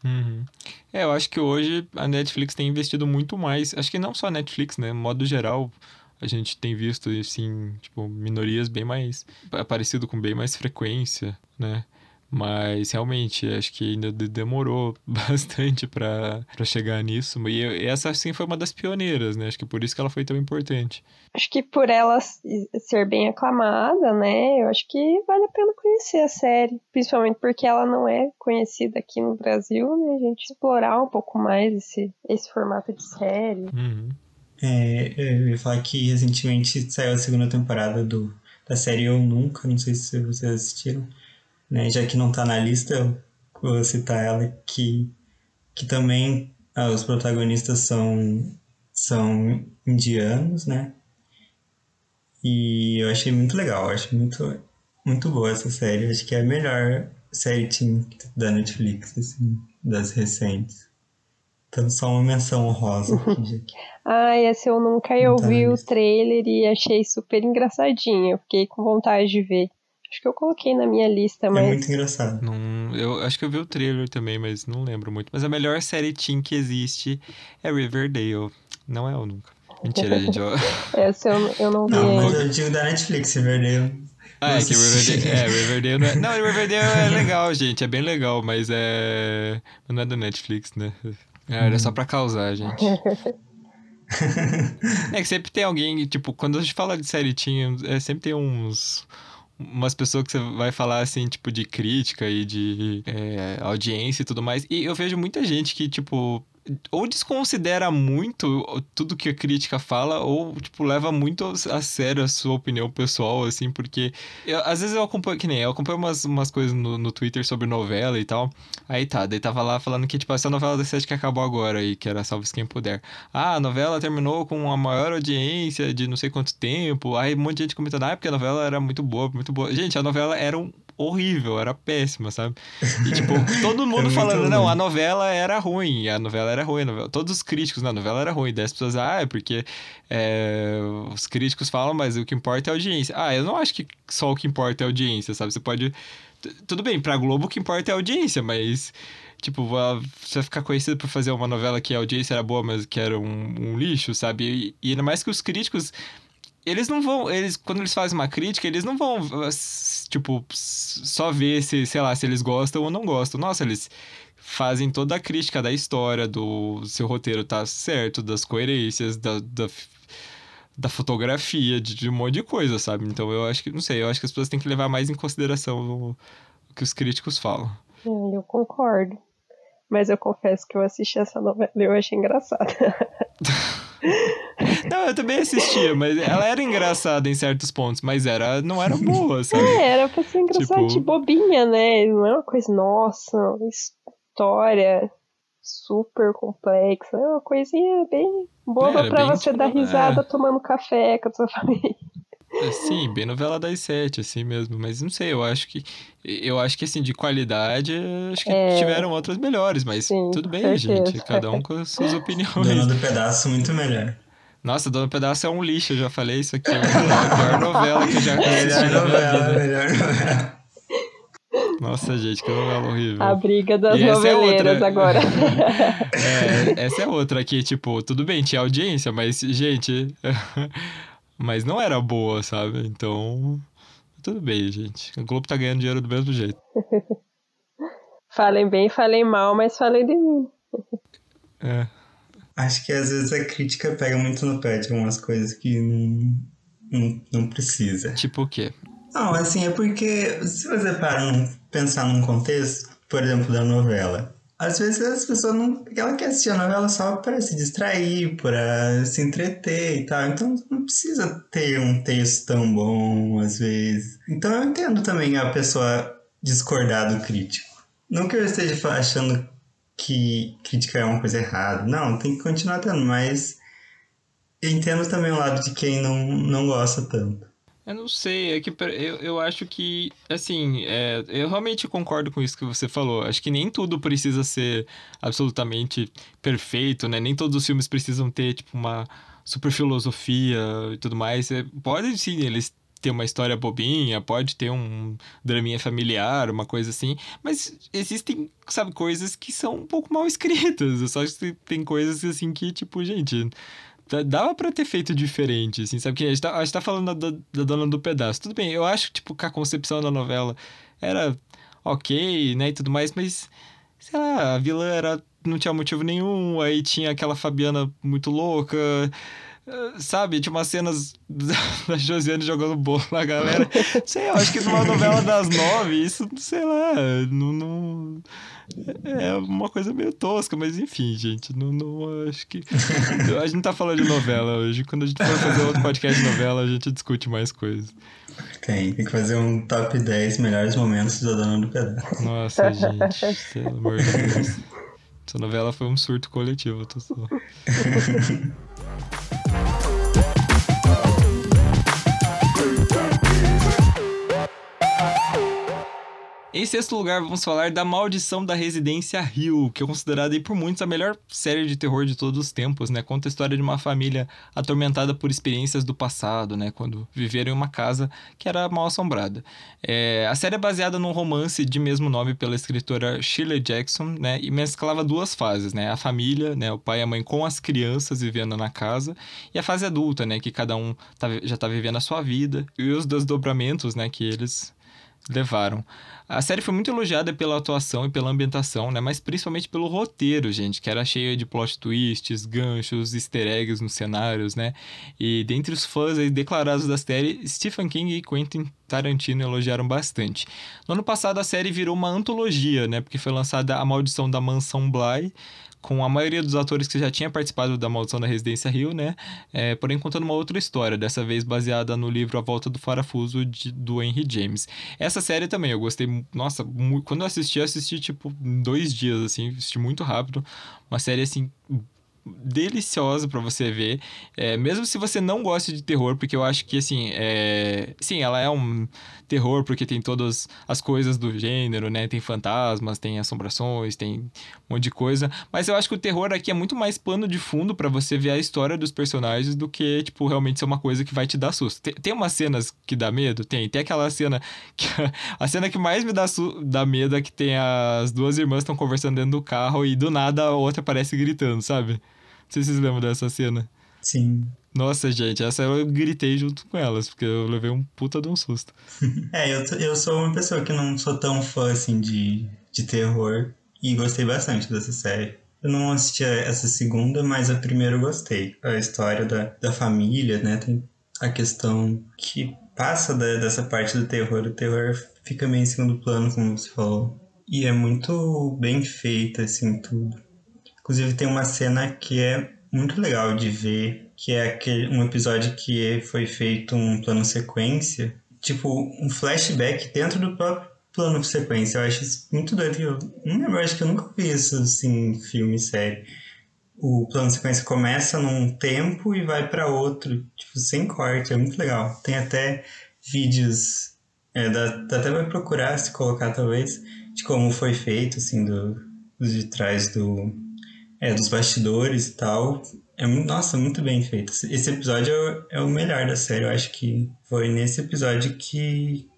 Speaker 1: Uhum. É, eu acho que hoje a Netflix tem investido muito mais, acho que não só a Netflix, né, modo geral, a gente tem visto, assim, tipo, minorias bem mais, parecido com bem mais frequência, né, mas realmente, acho que ainda demorou bastante para chegar nisso. E essa, sim, foi uma das pioneiras, né? Acho que por isso que ela foi tão importante.
Speaker 3: Acho que por ela ser bem aclamada, né? Eu acho que vale a pena conhecer a série. Principalmente porque ela não é conhecida aqui no Brasil, né? A gente explorar um pouco mais esse, esse formato de série.
Speaker 1: Uhum.
Speaker 2: É, eu ia falar que recentemente saiu a segunda temporada do, da série Eu Nunca, não sei se vocês assistiram né? Já que não está na lista, eu vou citar ela que, que também ah, os protagonistas são, são indianos, né? E eu achei muito legal, acho muito, muito boa essa série. Eu acho que é a melhor série da Netflix, assim, das recentes. Então, só uma menção honrosa aqui,
Speaker 3: Ah, essa eu nunca eu vi o trailer e achei super engraçadinho. Eu fiquei com vontade de ver. Acho que eu coloquei na minha lista, é mas.
Speaker 2: É muito engraçado.
Speaker 1: Não, eu acho que eu vi o trailer também, mas não lembro muito. Mas a melhor série teen que existe é Riverdale. Não é eu nunca. Mentira, gente. Eu...
Speaker 3: Essa eu, eu não vi.
Speaker 2: Não, mas eu digo da Netflix, Riverdale.
Speaker 1: Ah, é que Riverdale, é, Riverdale não é... Não, Riverdale é legal, gente. É bem legal, mas é... Não é da Netflix, né? É, era só pra causar, gente. é que sempre tem alguém, tipo, quando a gente fala de série teen, é, sempre tem uns umas pessoas que você vai falar assim, tipo, de crítica e de é, audiência e tudo mais. E eu vejo muita gente que, tipo, ou desconsidera muito tudo que a crítica fala, ou, tipo, leva muito a sério a sua opinião pessoal, assim, porque eu, às vezes eu acompanho, que nem eu acompanho umas, umas coisas no, no Twitter sobre novela e tal. Aí tá, daí tava lá falando que, tipo, essa novela da sete que acabou agora aí, que era Salve Quem Puder. Ah, a novela terminou com a maior audiência de não sei quanto tempo. Aí um monte de gente comentando, ah, porque a novela era muito boa, muito boa. Gente, a novela era um horrível, era péssima, sabe? E, tipo, todo mundo falando, não, a novela era ruim, a novela era ruim, novela... todos os críticos na novela era ruim, daí as pessoas, ah, é porque é, os críticos falam, mas o que importa é a audiência. Ah, eu não acho que só o que importa é a audiência, sabe? Você pode... Tudo bem, pra Globo o que importa é a audiência, mas... Tipo, você ficar conhecido por fazer uma novela que a audiência era boa, mas que era um, um lixo, sabe? E, e ainda mais que os críticos eles não vão. Eles, quando eles fazem uma crítica, eles não vão, tipo, só ver se, sei lá, se eles gostam ou não gostam. Nossa, eles fazem toda a crítica da história, do seu roteiro tá certo, das coerências, da, da, da fotografia, de, de, um monte de coisa, sabe? Então eu acho que, não sei, eu acho que as pessoas têm que levar mais em consideração o, o que os críticos falam.
Speaker 3: Eu concordo. Mas eu confesso que eu assisti essa novela e eu achei engraçada.
Speaker 1: Não, eu também assistia, mas ela era engraçada em certos pontos, mas era, não era boa, sabe?
Speaker 3: É, era pra ser engraçada tipo... de bobinha, né? Não é uma coisa, nossa, uma história super complexa. É uma coisinha bem boba é, pra você tipo, dar risada é... tomando café com a sua família.
Speaker 1: Sim, bem novela das sete, assim mesmo. Mas não sei, eu acho que. Eu acho que, assim, de qualidade, acho que
Speaker 3: É.
Speaker 1: tiveram outras melhores, mas
Speaker 3: Sim,
Speaker 1: tudo bem,
Speaker 3: certeza.
Speaker 1: gente. Cada um com as suas opiniões.
Speaker 2: Dona do Pedaço, muito melhor.
Speaker 1: Nossa, Dona Pedaço é um lixo, eu já falei isso aqui. É a pior novela que eu já assisti
Speaker 2: Melhor novela, melhor novela.
Speaker 1: Nossa, gente, que novela horrível.
Speaker 3: A briga das
Speaker 1: E essa é
Speaker 3: noveleiras
Speaker 1: outra.
Speaker 3: agora.
Speaker 1: É, essa é outra que, tipo, tudo bem, tinha audiência, mas, gente. mas não era boa, sabe? Então. Tudo bem, gente. O Globo tá ganhando dinheiro do mesmo jeito.
Speaker 3: falem bem, falem mal, mas falem de mim.
Speaker 1: É.
Speaker 2: Acho que às vezes a crítica pega muito no pé de algumas coisas que não, não, não precisa.
Speaker 1: Tipo o quê?
Speaker 2: Não, assim, é porque se você para num, pensar num contexto, por exemplo, da novela, às vezes as pessoas não. Ela quer assistir a novela só para se distrair, para se entreter e tal. Então não precisa ter um texto tão bom, às vezes. Então eu entendo também a pessoa discordar do crítico. Não que eu esteja achando que crítica é uma coisa errada. Não, tem que continuar tendo, mas eu entendo também o lado de quem não, não gosta tanto.
Speaker 1: Eu não sei, é que eu, eu acho que, assim, é, eu realmente concordo com isso que você falou. Acho que nem tudo precisa ser absolutamente perfeito, né? Nem todos os filmes precisam ter, tipo, uma super filosofia e tudo mais. É, pode sim, eles ter uma história bobinha, pode ter um draminha familiar, uma coisa assim, mas existem, sabe, coisas que são um pouco mal escritas. Eu só acho que tem coisas assim que, tipo, gente. Dava pra ter feito diferente, assim, sabe? Que a gente tá, a gente tá falando da, da Dona do Pedaço. Tudo bem, eu acho, tipo, que a concepção da novela era ok, né, e tudo mais, mas, sei lá, a vilã era, não tinha motivo nenhum, aí tinha aquela Fabiana muito louca, sabe? Tinha umas cenas da Josiane jogando bolo na galera. Sei, eu acho que numa novela das nove, isso, sei lá, não... não... É uma coisa meio tosca, mas enfim, gente, não, não acho que. A gente não tá falando de novela hoje. Quando a gente for fazer outro podcast de novela, a gente discute mais coisas.
Speaker 2: Tem, tem que fazer um top 10 melhores momentos da Dona do Pedaço.
Speaker 1: Nossa, gente, pelo amor de Deus. Essa novela foi um surto coletivo, eu tô só. Bye. Em sexto lugar, vamos falar da Maldição da Residência Hill, que é considerada por muitos a melhor série de terror de todos os tempos, né? Conta a história de uma família atormentada por experiências do passado, né? Quando viveram em uma casa que era mal assombrada. É, a série é baseada num romance de mesmo nome pela escritora Shirley Jackson, né? E mesclava duas fases, né? A família, né? O pai e a mãe com as crianças vivendo na casa, e a fase adulta, né? Que cada um tá- já tá vivendo a sua vida, e os desdobramentos, né? Que eles levaram. A série foi muito elogiada pela atuação e pela ambientação, né? Mas principalmente pelo roteiro, gente, que era cheio de plot twists, ganchos, easter eggs nos cenários, né? E dentre os fãs declarados da série, Stephen King e Quentin Tarantino elogiaram bastante. No ano passado a série virou uma antologia, né? Porque foi lançada A Maldição da Mansão Bly, com a maioria dos atores que já tinha participado da Maldição da Residência Rio, né? É, porém contando uma outra história, dessa vez baseada no livro A Volta do Farafuso de, do Henry James. Essa série também, eu gostei, nossa, quando eu assisti, eu assisti tipo dois dias, assim, assisti muito rápido. Uma série, assim, deliciosa pra você ver, É, mesmo se você não gosta de terror, porque eu acho que, assim, é... sim, ela é um terror porque tem todas as coisas do gênero, né? Tem fantasmas, tem assombrações, tem um monte de coisa, mas eu acho que o terror aqui é muito mais pano de fundo pra você ver a história dos personagens do que, tipo, realmente ser uma coisa que vai te dar susto. Tem, tem umas cenas que dá medo? Tem. Tem aquela cena que... a cena que mais me dá, su... dá medo é que tem as duas irmãs estão conversando dentro do carro e do nada a outra aparece gritando, sabe? Não sei se vocês lembram dessa cena.
Speaker 2: Sim.
Speaker 1: Nossa, gente, essa eu gritei junto com elas, porque eu levei um puta de um susto.
Speaker 2: É, eu, eu sou uma pessoa que não sou tão fã assim de, de terror e gostei bastante dessa série. Eu não assisti essa segunda, mas a primeira eu gostei. A história da, da família, né? Tem a questão que passa da- dessa parte do terror. O terror fica meio em segundo plano, como você falou. E é muito bem feita, assim, tudo. Inclusive tem uma cena que é muito legal de ver, que é aquele, um episódio que foi feito um plano sequência, tipo um flashback dentro do próprio plano sequência. Eu acho isso muito doido. Eu não lembro, acho que eu nunca vi isso assim em filme, série. o plano sequência começa num tempo e vai para outro, tipo, sem corte, é muito legal. Tem até vídeos, é, dá, dá até vai procurar, se colocar talvez, de como foi feito, assim, do, dos de trás do, é, dos bastidores e tal. É, nossa, muito bem feito. Esse episódio é o melhor da série. Eu acho que foi nesse episódio que,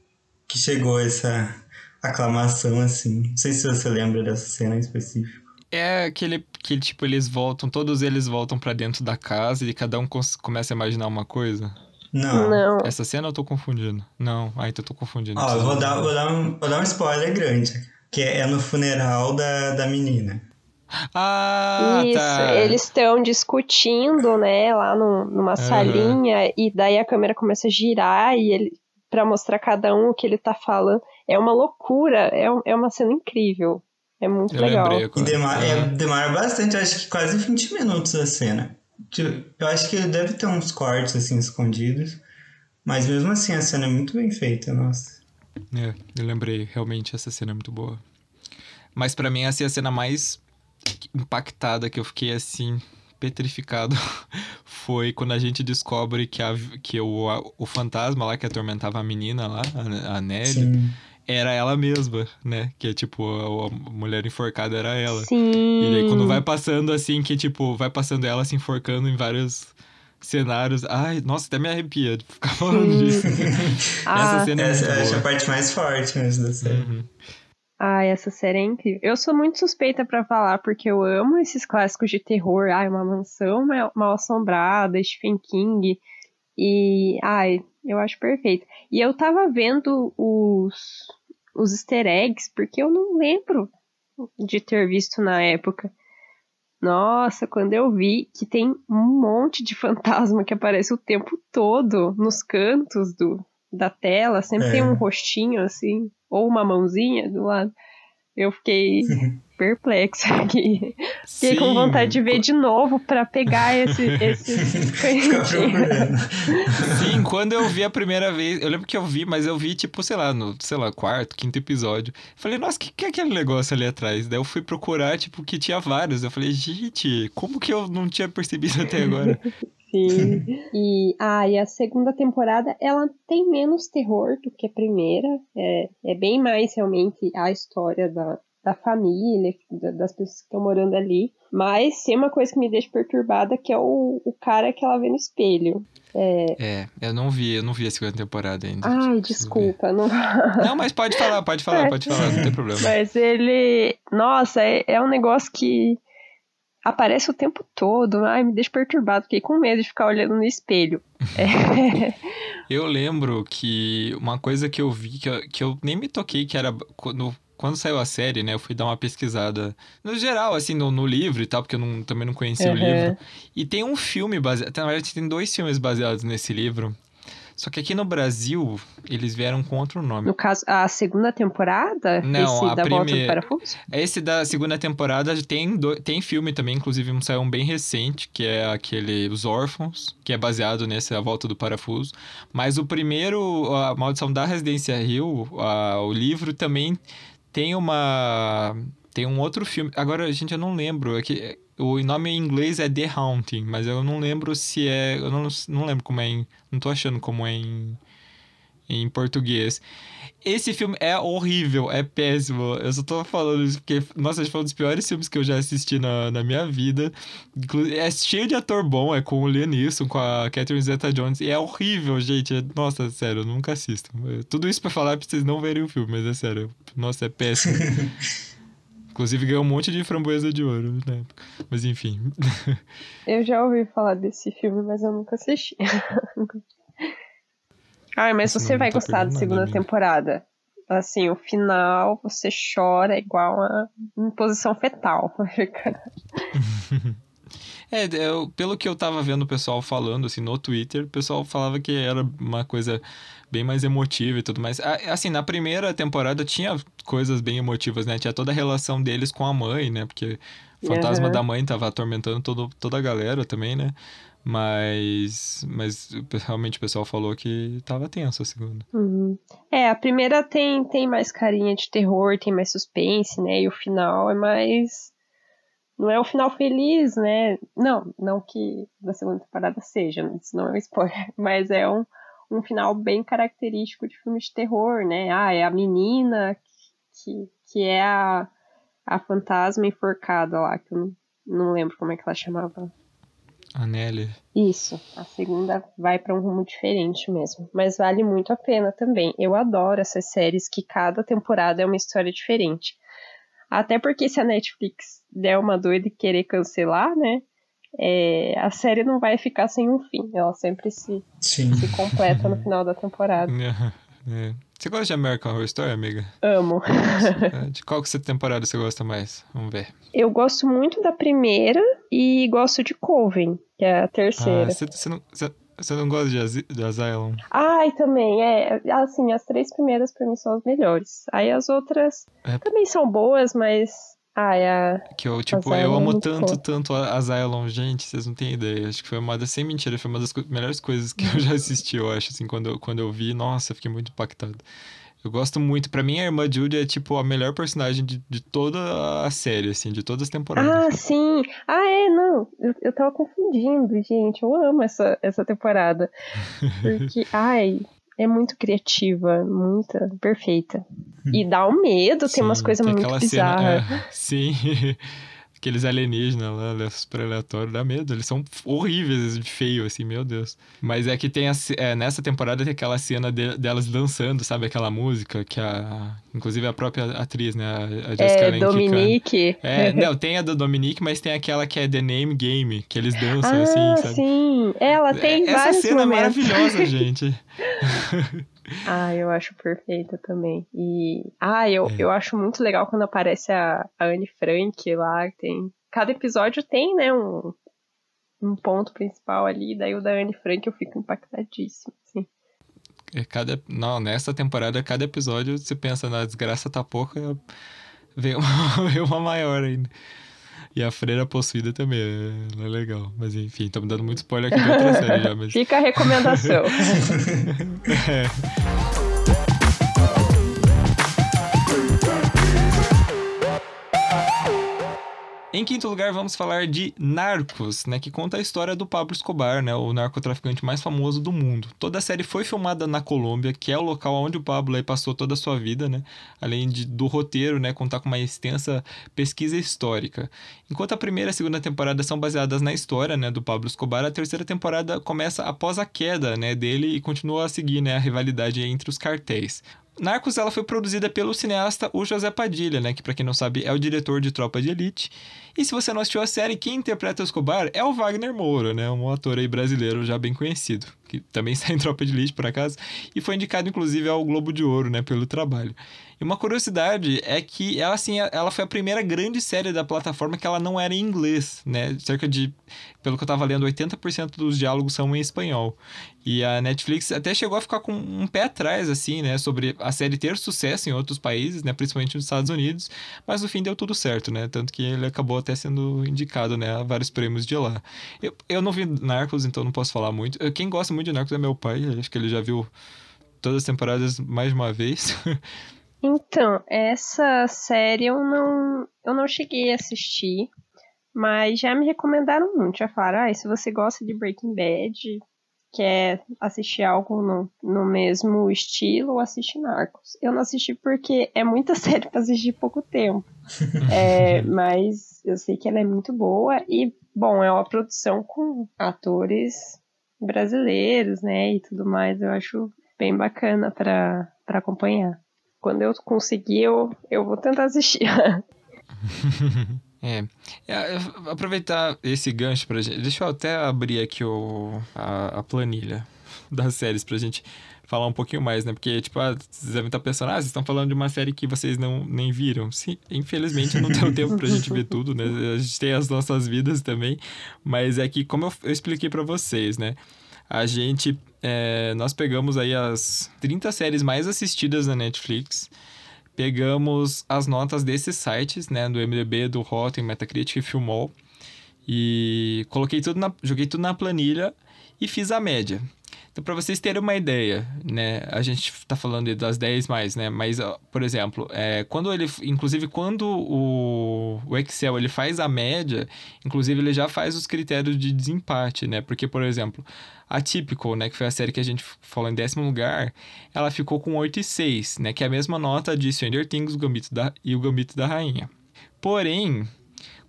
Speaker 2: que chegou essa aclamação, assim. Não sei se você lembra dessa cena em específico.
Speaker 1: É aquele que, tipo, eles voltam, todos eles voltam para dentro da casa e cada um começa a imaginar uma coisa.
Speaker 2: Não.
Speaker 3: Não.
Speaker 1: Essa cena eu tô confundindo. Não, ah, então eu tô confundindo.
Speaker 2: Ó, vou dar, vou, dar um, vou dar um spoiler grande. Que é no funeral da, da menina.
Speaker 1: Ah,
Speaker 3: Isso,
Speaker 1: tá.
Speaker 3: eles estão discutindo, né, lá no, numa salinha, e daí a câmera começa a girar e ele para mostrar cada um o que ele tá falando. É uma loucura, é, é uma cena incrível. É muito
Speaker 1: Eu
Speaker 3: legal.
Speaker 1: lembrei
Speaker 2: E demora, é, demora bastante, acho que quase 20 minutos a cena. Eu acho que deve ter uns cortes assim escondidos. Mas mesmo assim a cena é muito bem feita, nossa.
Speaker 1: É, eu lembrei, realmente essa cena é muito boa. Mas pra mim essa é a cena mais impactada que eu fiquei assim petrificado foi quando a gente descobre que, a, que o, a- o fantasma lá que atormentava a menina lá, a, a Nelly,
Speaker 2: Sim.
Speaker 1: era ela mesma, né? Que é tipo, a, a mulher enforcada era ela.
Speaker 3: Sim.
Speaker 1: E daí quando vai passando assim, que tipo, vai passando ela se enforcando em vários cenários. Ai, nossa, até me arrepia de ficar falando
Speaker 3: Sim.
Speaker 1: disso.
Speaker 3: Ah,
Speaker 1: Essa cena é
Speaker 2: Essa
Speaker 1: muito
Speaker 2: eu acho a
Speaker 1: boa.
Speaker 2: parte mais forte mesmo da série.
Speaker 1: Uhum.
Speaker 3: Ah, essa série é incrível. Eu sou muito suspeita pra falar, porque eu amo esses clássicos de terror. Ai, uma mansão mal, mal assombrada, Stephen King. E, ai, eu acho perfeito. E eu tava vendo os, os easter eggs, porque eu não lembro de ter visto na época. Nossa, quando eu vi que tem um monte de fantasma que aparece o tempo todo nos cantos do, da tela, sempre
Speaker 2: É.
Speaker 3: tem um rostinho assim, ou uma mãozinha do lado. Eu fiquei perplexa aqui. Fiquei com
Speaker 1: Sim.
Speaker 3: vontade de ver de novo pra pegar esse,
Speaker 2: procurando.
Speaker 1: Sim, quando eu vi a primeira vez, eu lembro que eu vi, mas eu vi, tipo, sei lá, no, sei lá, quarto, quinto episódio. Falei, nossa, o que, que é aquele negócio ali atrás? Daí eu fui procurar, tipo, que tinha vários. Eu falei, gente, como que eu não tinha percebido até agora?
Speaker 3: Sim. E, ah, e a segunda temporada, ela tem menos terror do que a primeira. É, é bem mais realmente a história da, da família, da- das pessoas que estão morando ali. Mas tem uma coisa que me deixa perturbada, que é o, o cara que ela vê no espelho.
Speaker 1: É, eu não vi, eu não vi a segunda temporada ainda.
Speaker 3: Ai, desculpa, não.
Speaker 1: Não, mas pode falar, pode falar, pode falar, não tem problema.
Speaker 3: Mas ele. Nossa, é, é um negócio que aparece o tempo todo. Ai, me deixa perturbado. Fiquei com medo de ficar olhando no espelho. É.
Speaker 1: Eu lembro que uma coisa que eu vi, que eu, que eu nem me toquei, que era quando, quando saiu a série, né? Eu fui dar uma pesquisada no geral, assim, no, no livro e tal, porque eu não- também não conhecia o
Speaker 3: Uhum.
Speaker 1: livro. E tem um filme baseado. Na verdade, tem dois filmes baseados nesse livro. Só que aqui no Brasil, eles vieram com outro nome.
Speaker 3: No caso, a segunda temporada?
Speaker 1: Não,
Speaker 3: esse
Speaker 1: a
Speaker 3: da volta do
Speaker 1: primeira-
Speaker 3: parafuso?
Speaker 1: Esse da segunda temporada tem, do- tem filme também, inclusive um saiu um bem recente, que é aquele Os Órfãos, que é baseado nesse A Volta do Parafuso. Mas o primeiro, A Maldição da Residência Hill, a- o livro também tem uma. Tem um outro filme. Agora, gente, eu não lembro. É que o nome em inglês é The Haunting, mas eu não lembro se é. Eu não, não lembro como é em. Não tô achando como é em, em português. Esse filme é horrível, é péssimo. Eu só tô falando isso porque, nossa, foi um dos piores filmes que eu já assisti na, na minha vida. É cheio de ator bom, é com o Liam com a Catherine Zeta-Jones. E é horrível, gente. É- Nossa, sério, eu nunca assisto. Tudo isso pra falar pra vocês não verem o filme, mas é sério. Nossa, é péssimo. Inclusive ganhou um monte de framboesa de ouro na época. Mas enfim.
Speaker 3: Eu já ouvi falar desse filme, mas eu nunca assisti. Ai, mas
Speaker 1: Esse
Speaker 3: você vai
Speaker 1: tá
Speaker 3: gostar da
Speaker 1: pegando nada,
Speaker 3: segunda
Speaker 1: amiga.
Speaker 3: temporada. Assim, o final você chora igual a em posição fetal.
Speaker 1: É, eu- pelo que eu tava vendo o pessoal falando, assim, no Twitter, o pessoal falava que era uma coisa bem mais emotiva e tudo mais. Assim, na primeira temporada tinha coisas bem emotivas, né? Tinha toda a relação deles com a mãe, né? Porque o fantasma
Speaker 3: Aham.
Speaker 1: da mãe tava atormentando todo, toda a galera também, né? Mas, mas realmente o pessoal falou que tava tenso a segunda.
Speaker 3: Uhum. É, a primeira tem, tem mais carinha de terror, tem mais suspense, né? E o final é mais. Não é um final feliz, né? Não, não que da segunda temporada seja, isso não é um spoiler, mas é um, um final bem característico de filmes de terror, né? Ah, é a menina que, que é a, a fantasma enforcada lá, que eu não, não lembro como é que ela chamava.
Speaker 1: A Nelly.
Speaker 3: Isso, a segunda vai para um rumo diferente mesmo, mas vale muito a pena também. Eu adoro essas séries que cada temporada é uma história diferente. Até porque se a Netflix der uma doida e querer cancelar, né? É, a série não vai ficar sem um fim. Ela sempre se, se completa no final da temporada.
Speaker 1: É. Você gosta de American Horror Story, amiga?
Speaker 3: Amo.
Speaker 1: É, de qual que temporada você gosta mais? Vamos ver.
Speaker 3: Eu gosto muito da primeira e gosto de Coven, que é a terceira.
Speaker 1: Ah, você, não, você não gosta de, de Asylum?
Speaker 3: Ai, também, é. Assim, as três primeiras pra mim são as melhores. Aí as outras é. também são boas, mas Ai, a.
Speaker 1: Que eu, tipo, eu amo tanto, tanto a Asylum, gente, vocês não têm ideia. Acho que foi uma das, sem mentira, foi uma das melhores coisas que eu já assisti, eu acho, assim, quando eu, quando eu vi, nossa, fiquei muito impactado. Eu gosto muito. Pra mim, a irmã Judy é, tipo, a melhor personagem de, de toda a série, assim, de todas as temporadas.
Speaker 3: Ah, sim! Ah, é, não. Eu, eu tava confundindo, gente. Eu amo essa, essa temporada. Porque, ai, é muito criativa, muita, perfeita. E dá um medo, tem umas coisas muito bizarras.
Speaker 1: Cena, é, sim. Aqueles alienígenas lá, super aleatórios, dá medo. Eles são horríveis de feio, assim, meu Deus. Mas é que tem a, é, nessa temporada tem aquela cena de, delas dançando, sabe? Aquela música que a. Inclusive a própria atriz, né? A, a
Speaker 3: Jessica é, Dominique.
Speaker 1: É, não, tem a do Dominique, mas tem aquela que é The Name Game, que eles dançam, ah, assim, sabe?
Speaker 3: Sim, ela tem
Speaker 1: é,
Speaker 3: Essa
Speaker 1: cena
Speaker 3: momentos.
Speaker 1: é maravilhosa, gente.
Speaker 3: Ah, eu acho perfeita também. E ah, eu, é. eu acho muito legal quando aparece a, a Anne Frank lá, tem cada episódio tem, né, um, um ponto principal ali, daí o da Anne Frank eu fico impactadíssimo, assim.
Speaker 1: É cada, não, nessa temporada, cada episódio você pensa na desgraça tá pouca, vem uma, vem uma maior ainda. E a freira possuída também, é, é legal. Mas enfim, estamos dando muito spoiler aqui de outra série já. Mas...
Speaker 3: Fica a recomendação.
Speaker 1: é. Em quinto lugar, vamos falar de Narcos, né, que conta a história do Pablo Escobar, né, o narcotraficante mais famoso do mundo. Toda a série foi filmada na Colômbia, que é o local onde o Pablo aí passou toda a sua vida, né, além de, do roteiro, né, contar com uma extensa pesquisa histórica. Enquanto a primeira e a segunda temporada são baseadas na história, né, do Pablo Escobar, a terceira temporada começa após a queda, né, dele e continua a seguir, né, a rivalidade entre os cartéis. Narcos ela foi produzida pelo cineasta o José Padilha, né, que para quem não sabe é o diretor de Tropa de Elite. E se você não assistiu a série, quem interpreta o Escobar é o Wagner Moura, né, um ator aí brasileiro já bem conhecido, que também está em Tropa de Elite por acaso, e foi indicado inclusive ao Globo de Ouro, né, pelo trabalho. E uma curiosidade é que ela, assim, ela foi a primeira grande série da plataforma que ela não era em inglês, né? Cerca de, pelo que eu tava lendo, 80% dos diálogos são em espanhol. E a Netflix até chegou a ficar com um pé atrás, assim, né? Sobre a série ter sucesso em outros países, né? Principalmente nos Estados Unidos. Mas no fim deu tudo certo, né? Tanto que ele acabou até sendo indicado, né? A vários prêmios de lá. Eu, eu não vi Narcos, então não posso falar muito. Quem gosta muito de Narcos é meu pai. Acho que ele já viu todas as temporadas mais de uma vez.
Speaker 3: Então, essa série eu não, eu não cheguei a assistir, mas já me recomendaram muito. Já falaram, ah, se você gosta de Breaking Bad, quer assistir algo no, no mesmo estilo, assiste Narcos. Eu não assisti porque é muita série pra assistir pouco tempo. é, mas eu sei que ela é muito boa e, bom, é uma produção com atores brasileiros, né, e tudo mais. Eu acho bem bacana para acompanhar quando eu conseguir, eu, eu vou tentar assistir.
Speaker 1: É. é. Aproveitar esse gancho pra gente. Deixa eu até abrir aqui o, a, a planilha das séries pra gente falar um pouquinho mais, né? Porque, tipo, vocês devem estar pensando, ah, vocês estão falando de uma série que vocês não nem viram. Sim, infelizmente não tenho tempo pra gente ver tudo, né? A gente tem as nossas vidas também. Mas é que, como eu, eu expliquei para vocês, né? A gente é, nós pegamos aí as 30 séries mais assistidas na Netflix, pegamos as notas desses sites, né, do MDB, do Rotten, Metacritic e Filmol, e coloquei tudo na, joguei tudo na planilha e fiz a média. Então, para vocês terem uma ideia, né? A gente tá falando das 10 mais, né? Mas, por exemplo, é, quando ele... Inclusive, quando o, o Excel ele faz a média, inclusive ele já faz os critérios de desempate, né? Porque, por exemplo, a Typical, né? Que foi a série que a gente falou em décimo lugar, ela ficou com 8,6, né? Que é a mesma nota de Stranger Things o Gambito da, e o Gambito da Rainha. Porém,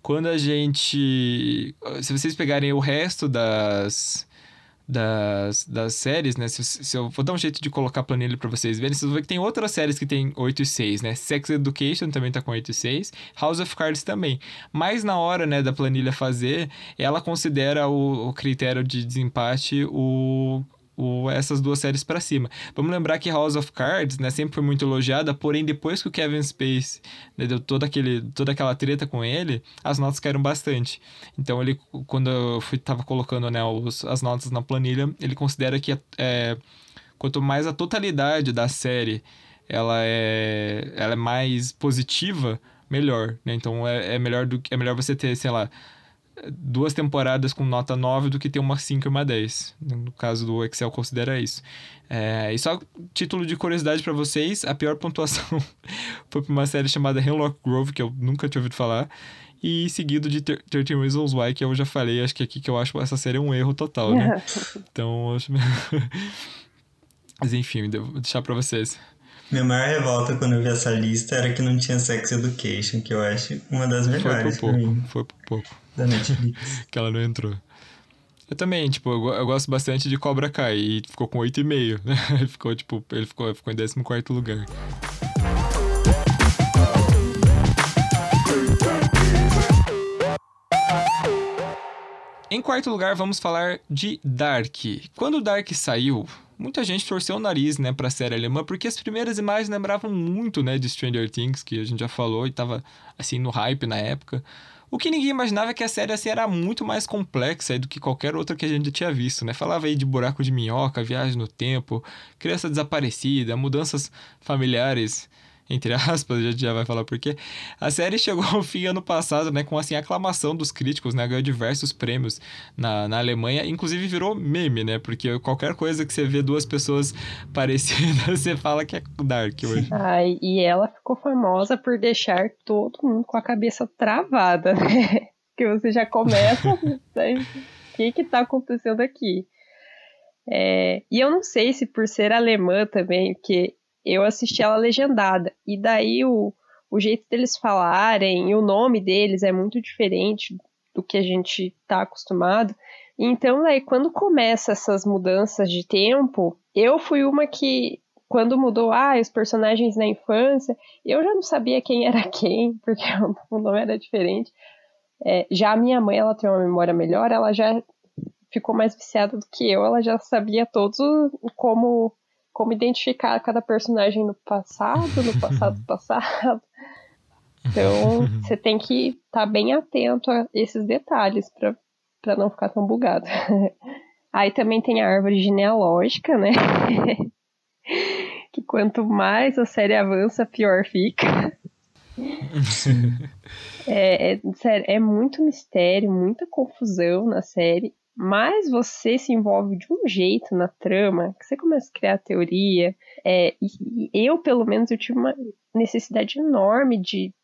Speaker 1: quando a gente... Se vocês pegarem o resto das das, das séries, né? Se, se, eu vou dar um jeito de colocar a planilha para vocês verem, vocês vão ver que tem outras séries que tem 8 e 6, né? Sex Education também tá com 8 e 6, House of Cards também. Mas na hora, né, da planilha fazer, ela considera o, o critério de desempate o o, essas duas séries para cima. Vamos lembrar que House of Cards, né, sempre foi muito elogiada, porém depois que o Kevin Space né, deu toda, aquele, toda aquela treta com ele, as notas caíram bastante. Então ele, quando eu fui, tava colocando né, os, as notas na planilha, ele considera que é, quanto mais a totalidade da série ela é, ela é mais positiva, melhor, né? Então é, é melhor do é melhor você ter, sei lá, duas temporadas com nota 9 do que ter uma 5 e uma 10. No caso do Excel, considera isso. É, e só título de curiosidade para vocês: a pior pontuação foi para uma série chamada Hemlock Grove, que eu nunca tinha ouvido falar. E seguido de 13 Reasons Why, que eu já falei, acho que aqui que eu acho essa série é um erro total, né? então, acho. Mas enfim, vou deixar para vocês.
Speaker 2: Minha maior revolta quando eu vi essa lista era que não tinha Sex Education, que eu acho uma das melhores.
Speaker 1: Foi por pouco, foi por pouco.
Speaker 2: Da Netflix.
Speaker 1: que ela não entrou. Eu também, tipo, eu, eu, gosto bastante de Cobra Kai e ficou com 8,5, né? Ele ficou, tipo, ele ficou, ficou em 14 lugar. Em quarto lugar, vamos falar de Dark. Quando Dark saiu, muita gente torceu o nariz, né, pra série alemã, porque as primeiras imagens lembravam muito, né, de Stranger Things, que a gente já falou e tava, assim, no hype na época. O que ninguém imaginava é que a série, assim, era muito mais complexa do que qualquer outra que a gente tinha visto, né? Falava aí de buraco de minhoca, viagem no tempo, criança desaparecida, mudanças familiares entre aspas, a gente já vai falar porquê. A série chegou ao fim ano passado, né, com assim aclamação dos críticos, né, ganhou diversos prêmios na, na Alemanha, inclusive virou meme, né, porque qualquer coisa que você vê duas pessoas parecidas, você fala que é Dark hoje.
Speaker 3: Ai, e ela ficou famosa por deixar todo mundo com a cabeça travada, né? que você já começa, o que que tá acontecendo aqui? É, e eu não sei se por ser alemã também, porque eu assisti ela legendada. E daí o, o jeito deles falarem e o nome deles é muito diferente do que a gente tá acostumado. Então, daí, quando começa essas mudanças de tempo, eu fui uma que, quando mudou, ah, os personagens na infância, eu já não sabia quem era quem, porque o nome era diferente. É, já a minha mãe, ela tem uma memória melhor, ela já ficou mais viciada do que eu, ela já sabia todos como como identificar cada personagem no passado, no passado do passado. Então, você tem que estar tá bem atento a esses detalhes para não ficar tão bugado. Aí também tem a árvore genealógica, né? que quanto mais a série avança, pior fica. é, é, sério, é muito mistério, muita confusão na série mais você se envolve de um jeito na trama que você começa a criar teoria. É, e, e eu, pelo menos, eu tive uma necessidade enorme de,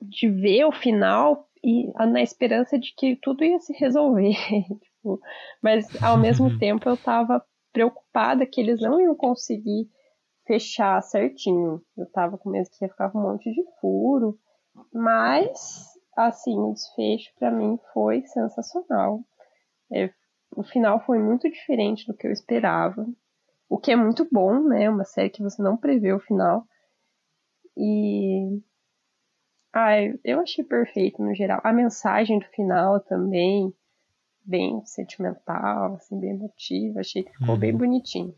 Speaker 3: de ver o final e na esperança de que tudo ia se resolver. tipo, mas ao mesmo tempo eu tava preocupada que eles não iam conseguir fechar certinho. Eu tava com medo que ia ficar um monte de furo. Mas, assim, o desfecho para mim foi sensacional. É, o final foi muito diferente do que eu esperava. O que é muito bom, né? Uma série que você não prevê o final. E. Ah, eu achei perfeito no geral. A mensagem do final também, bem sentimental, assim, bem emotiva. Achei que ficou uhum. bem bonitinho.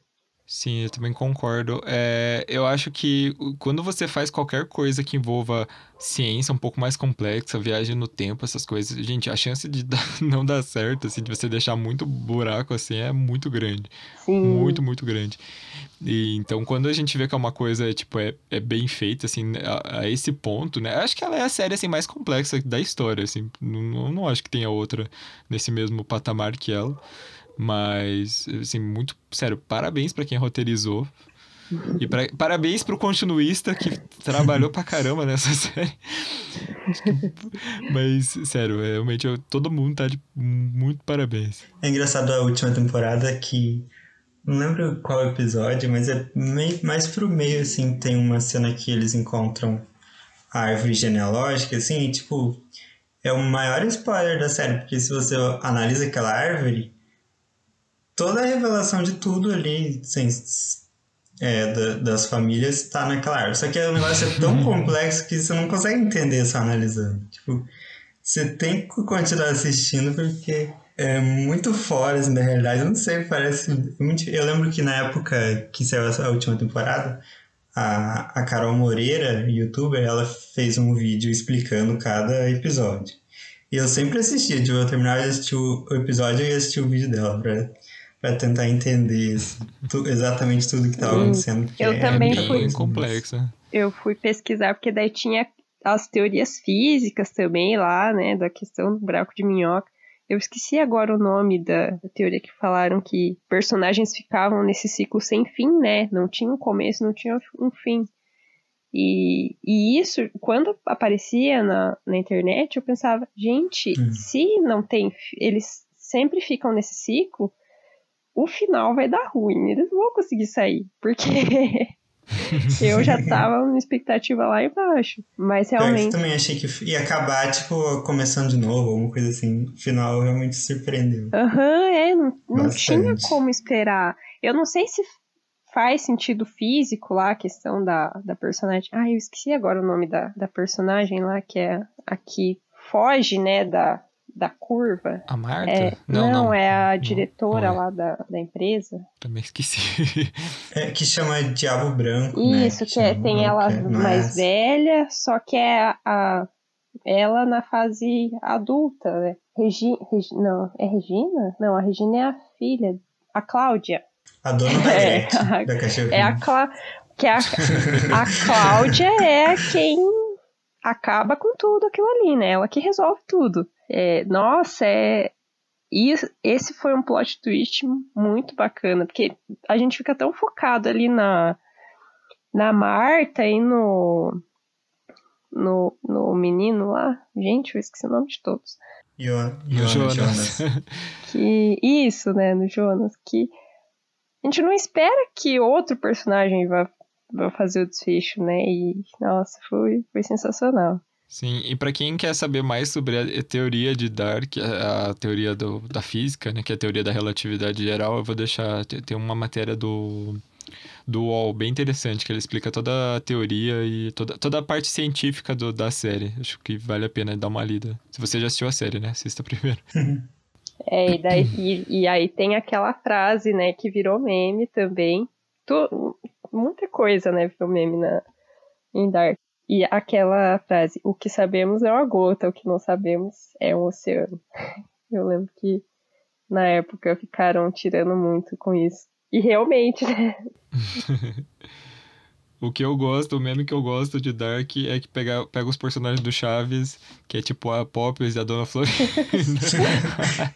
Speaker 1: Sim, eu também concordo. É, eu acho que quando você faz qualquer coisa que envolva ciência um pouco mais complexa, viagem no tempo, essas coisas, gente, a chance de não dar certo, assim, de você deixar muito buraco, assim, é muito grande. Sim. Muito, muito grande. E, então, quando a gente vê que é uma coisa, tipo, é, é bem feita, assim, a, a esse ponto, né? Acho que ela é a série, assim, mais complexa da história, assim. Não, não acho que tenha outra nesse mesmo patamar que ela. Mas, assim, muito. Sério, parabéns para quem roteirizou. E pra, parabéns pro continuista que trabalhou pra caramba nessa série. Mas, sério, realmente eu, todo mundo tá de muito parabéns.
Speaker 2: É engraçado a última temporada que. Não lembro qual episódio, mas é meio, mais pro meio, assim, tem uma cena que eles encontram a árvore genealógica, assim, e, tipo, é o maior spoiler da série, porque se você analisa aquela árvore, toda a revelação de tudo ali, assim, é, da, das famílias está naquela árvore. Só que o negócio é tão complexo que você não consegue entender só analisando. Tipo, você tem que continuar assistindo porque é muito fora, assim, da realidade. Eu não sei, parece. Eu lembro que na época que saiu a última temporada, a, a Carol Moreira, youtuber, ela fez um vídeo explicando cada episódio. E eu sempre assistia, tipo, eu terminava de assistir o episódio e assistia o vídeo dela pra para tentar entender tu, exatamente tudo que estava acontecendo.
Speaker 3: Eu é também
Speaker 1: bem
Speaker 3: fui
Speaker 1: complexa.
Speaker 3: Eu fui pesquisar porque daí tinha as teorias físicas também lá, né, da questão do buraco de minhoca. Eu esqueci agora o nome da, da, teoria que falaram que personagens ficavam nesse ciclo sem fim, né? Não tinha um começo, não tinha um fim. E, e isso, quando aparecia na, na internet, eu pensava, gente, hum. se não tem. Eles sempre ficam nesse ciclo, o final vai dar ruim, eles não vão conseguir sair, porque eu já tava numa expectativa lá embaixo. Mas realmente.
Speaker 2: Eu também achei que ia acabar, tipo, começando de novo, alguma coisa assim. O final realmente surpreendeu.
Speaker 3: Aham, uhum, é, não, não tinha como esperar. Eu não sei se faz sentido físico lá, a questão da, da personagem. Ah, eu esqueci agora o nome da, da personagem lá, que é a que foge, né, da, da curva.
Speaker 1: A Marta?
Speaker 3: É, não, não, não, é a diretora não, lá da, da empresa.
Speaker 1: Também esqueci.
Speaker 2: É, que chama Diabo Branco.
Speaker 3: Né? Isso, né? que, é, tem ela é, mais velha, só que é a, a, ela na fase adulta, né? Regi, Regi, não, é Regina? Não, a Regina é a filha, a Cláudia.
Speaker 2: A dona da é, a, da
Speaker 3: cachorrinha. É a, Clá, que a, a Cláudia é quem acaba com tudo aquilo ali, né? Ela que resolve tudo. É, nossa, é, isso, esse foi um plot twist muito bacana, porque a gente fica tão focado ali na, na Marta e no, no, no menino lá. Gente, eu esqueci o nome de todos.
Speaker 2: Jonas. Jonas.
Speaker 3: Que, isso, né, no Jonas. Que a gente não espera que outro personagem vá, vá fazer o desfecho, né? E, nossa, foi, foi sensacional.
Speaker 1: Sim, e para quem quer saber mais sobre a teoria de Dark, a, a teoria do, da física, né, que é a teoria da relatividade geral, eu vou deixar, tem uma matéria do, do UOL bem interessante, que ele explica toda a teoria e toda, toda a parte científica do, da série. Acho que vale a pena dar uma lida. Se você já assistiu a série, né? Assista primeiro.
Speaker 3: É, e, daí, e, e aí tem aquela frase, né, que virou meme também. Tu, muita coisa, né, virou meme na, em Dark. E aquela frase, o que sabemos é uma gota, o que não sabemos é um oceano. Eu lembro que na época ficaram tirando muito com isso. E realmente, né?
Speaker 1: o que eu gosto, o meme que eu gosto de Dark é que pega, pega os personagens do Chaves, que é tipo a Poppers e a Dona Florinda.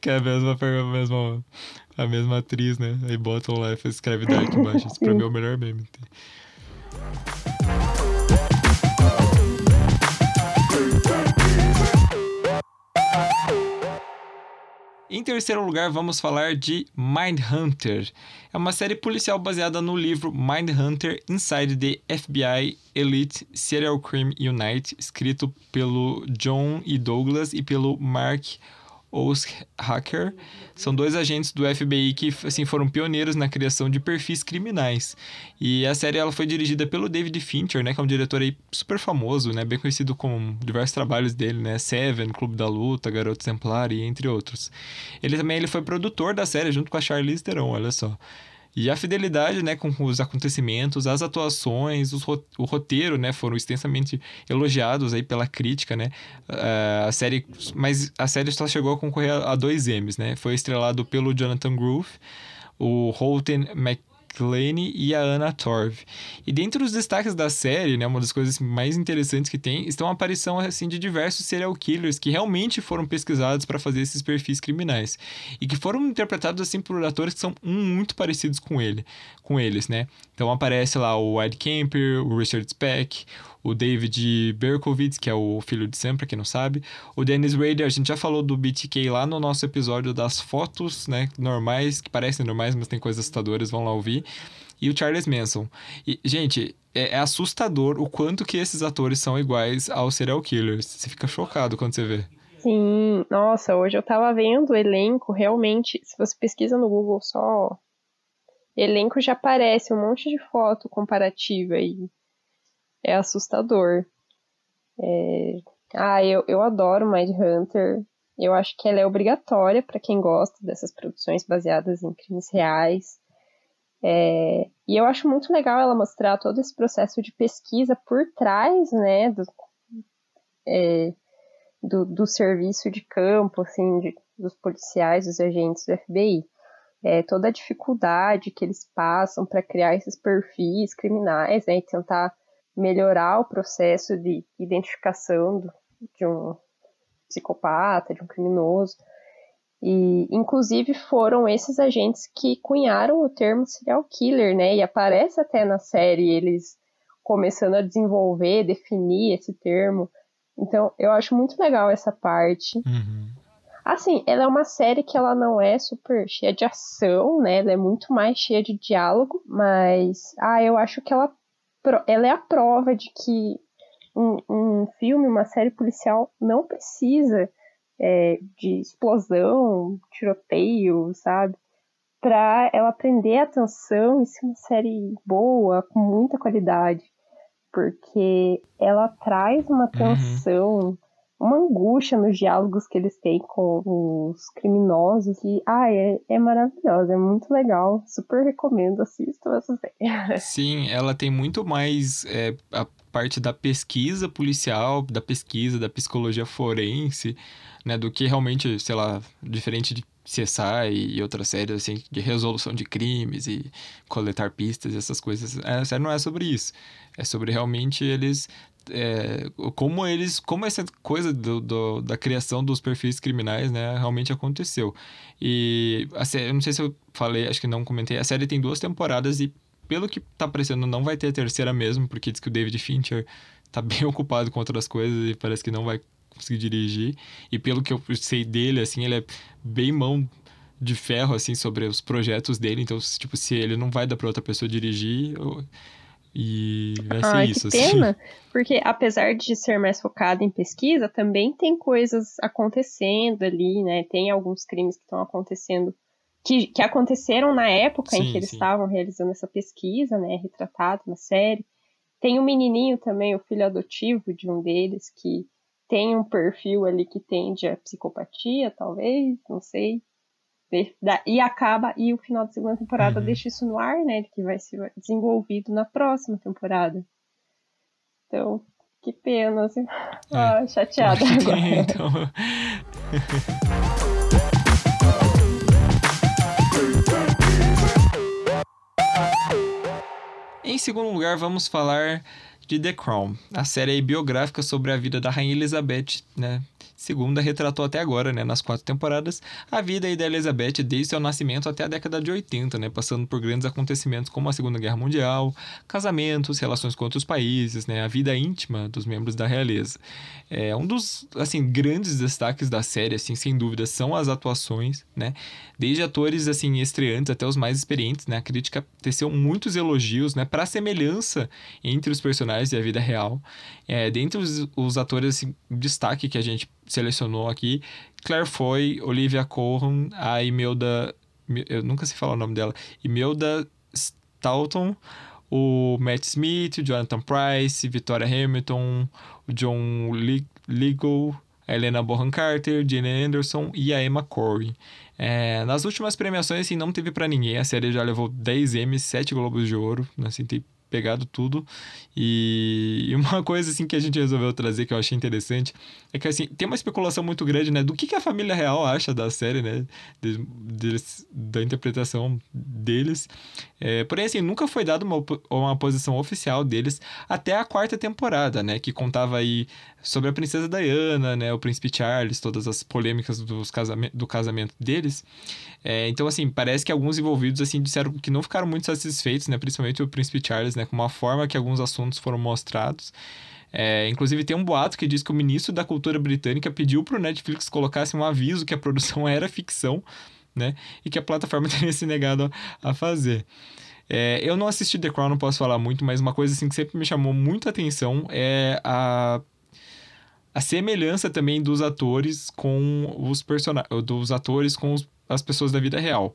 Speaker 1: que é a mesma, a mesma, a mesma atriz, né? Aí botam lá e escreve Dark embaixo. Isso pra mim é o melhor meme. Em terceiro lugar, vamos falar de Mindhunter. É uma série policial baseada no livro Mindhunter Inside the FBI Elite Serial Crime Unit, escrito pelo John E. Douglas e pelo Mark os Hacker são dois agentes do FBI que assim foram pioneiros na criação de perfis criminais. E a série ela foi dirigida pelo David Fincher, né, que é um diretor aí super famoso, né, bem conhecido com diversos trabalhos dele, né, Seven, Clube da Luta, Garoto Exemplar e entre outros. Ele também ele foi produtor da série junto com a Charlize Theron, olha só. E a fidelidade, né, com os acontecimentos, as atuações, os, o roteiro, né, foram extensamente elogiados aí pela crítica, né? Uh, a série, mas a série só chegou a concorrer a, dois M's, né? Foi estrelado pelo Jonathan Groove, o Holden Mc Glenn e a Anna Torv. E dentre os destaques da série, né, uma das coisas mais interessantes que tem, estão a aparição assim de diversos serial killers que realmente foram pesquisados para fazer esses perfis criminais e que foram interpretados assim por atores que são muito parecidos com ele, com eles, né? Então aparece lá o Ed Kemper, o Richard Speck, o David Berkowitz, que é o filho de Sam, pra quem não sabe, o Dennis Rader, a gente já falou do BTK lá no nosso episódio das fotos, né, normais, que parecem normais, mas tem coisas assustadoras, vão lá ouvir, e o Charles Manson. E, gente, é, é assustador o quanto que esses atores são iguais aos serial killers. Você fica chocado quando você vê.
Speaker 3: Sim, nossa, hoje eu tava vendo o elenco, realmente, se você pesquisa no Google só elenco já aparece um monte de foto comparativa aí é assustador. É... Ah, eu, eu adoro Mind Hunter. Eu acho que ela é obrigatória para quem gosta dessas produções baseadas em crimes reais. É... E eu acho muito legal ela mostrar todo esse processo de pesquisa por trás, né, do, é... do, do, serviço de campo, assim, de, dos policiais, dos agentes do FBI. É, toda a dificuldade que eles passam para criar esses perfis criminais, né, e tentar melhorar o processo de identificação do, de um psicopata, de um criminoso. E, inclusive, foram esses agentes que cunharam o termo serial killer, né? E aparece até na série eles começando a desenvolver, definir esse termo. Então, eu acho muito legal essa parte.
Speaker 1: Uhum.
Speaker 3: Assim, ela é uma série que ela não é super cheia de ação, né? Ela é muito mais cheia de diálogo, mas ah, eu acho que ela ela é a prova de que um, um filme, uma série policial não precisa é, de explosão, tiroteio, sabe? Pra ela prender a atenção e ser uma série boa, com muita qualidade. Porque ela traz uma tensão uhum uma angústia nos diálogos que eles têm com os criminosos. E, ah, é, é maravilhosa, é muito legal. Super recomendo, assistam essa série.
Speaker 1: Sim, ela tem muito mais é, a parte da pesquisa policial, da pesquisa, da psicologia forense, né? Do que realmente, sei lá, diferente de CSI e outras séries, assim, de resolução de crimes e coletar pistas e essas coisas. A série não é sobre isso. É sobre realmente eles é, como eles, como essa coisa do, do, da criação dos perfis criminais, né, realmente aconteceu. E a série, eu não sei se eu falei, acho que não comentei, a série tem duas temporadas e pelo que tá parecendo não vai ter a terceira mesmo, porque diz que o David Fincher tá bem ocupado com outras coisas e parece que não vai conseguir dirigir. E pelo que eu sei dele, assim, ele é bem mão de ferro, assim, sobre os projetos dele. Então, tipo, se ele não vai dar pra outra pessoa dirigir, eu e vai ser
Speaker 3: Ai,
Speaker 1: isso.
Speaker 3: Que assim. pena, porque apesar de ser mais focado em pesquisa, também tem coisas acontecendo ali, né? Tem alguns crimes que estão acontecendo, que, que aconteceram na época sim, em que eles sim. estavam realizando essa pesquisa, né? Retratado na série. Tem um menininho também, o filho adotivo de um deles, que tem um perfil ali que tende a psicopatia, talvez, não sei e acaba, e o final da segunda temporada uhum. deixa isso no ar, né? Que vai ser desenvolvido na próxima temporada. Então, que pena, assim. É. Ah, chateada agora. então...
Speaker 1: em segundo lugar, vamos falar de The Crown, a série biográfica sobre a vida da Rainha Elizabeth, né? Segunda retratou até agora, né, nas quatro temporadas, a vida da Elizabeth desde seu nascimento até a década de 80, né, passando por grandes acontecimentos como a Segunda Guerra Mundial, casamentos, relações com outros países, né, a vida íntima dos membros da realeza. É, um dos, assim, grandes destaques da série, assim, sem dúvida, são as atuações, né, desde atores, assim, estreantes até os mais experientes, né, a crítica teceu muitos elogios, né, para a semelhança entre os personagens e a vida real. É, dentre os, os atores, assim, destaque que a gente selecionou aqui, Claire Foy, Olivia Colman, a Imelda... Eu nunca sei falar o nome dela. Imelda Staunton, o Matt Smith, o Jonathan Price, Victoria Hamilton, o John Legal, a Helena Bonham Carter, Jane Anderson e a Emma Corey. É, nas últimas premiações, assim, não teve para ninguém. A série já levou 10 M's, 7 Globos de Ouro. Assim, tem pegado tudo. E, e uma coisa assim que a gente resolveu trazer que eu achei interessante é que assim, tem uma especulação muito grande, né, do que, que a família real acha da série, né, de, de, da interpretação deles. É, porém, assim, nunca foi dada uma, uma posição oficial deles até a quarta temporada, né, que contava aí sobre a princesa Diana, né, o príncipe Charles, todas as polêmicas dos casamento, do casamento deles. É, então, assim, parece que alguns envolvidos, assim, disseram que não ficaram muito satisfeitos, né, principalmente o príncipe Charles, né, com uma forma que alguns assuntos foram mostrados. É, inclusive, tem um boato que diz que o ministro da Cultura Britânica pediu para o Netflix colocasse um aviso que a produção era ficção, né? E que a plataforma teria se negado a fazer. É, eu não assisti The Crown, não posso falar muito, mas uma coisa assim que sempre me chamou muita atenção é a a semelhança também dos atores com os personagens, dos atores com os, as pessoas da vida real.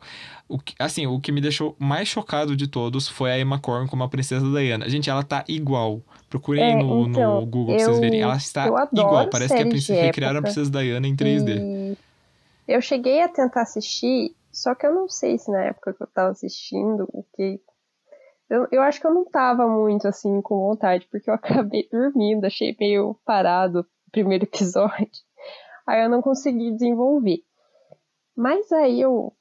Speaker 1: O que, assim, o que me deixou mais chocado de todos foi a Emma Corrin como a princesa Diana. Gente, ela tá igual. Procurem é, no, então, no Google pra vocês verem. Ela está igual. Parece que a princesa recriaram a princesa Diana em 3D.
Speaker 3: E eu cheguei a tentar assistir, só que eu não sei se na época que eu tava assistindo, o que eu, eu acho que eu não tava muito assim com vontade, porque eu acabei dormindo, achei meio parado primeiro episódio. Aí eu não consegui desenvolver. Mas aí eu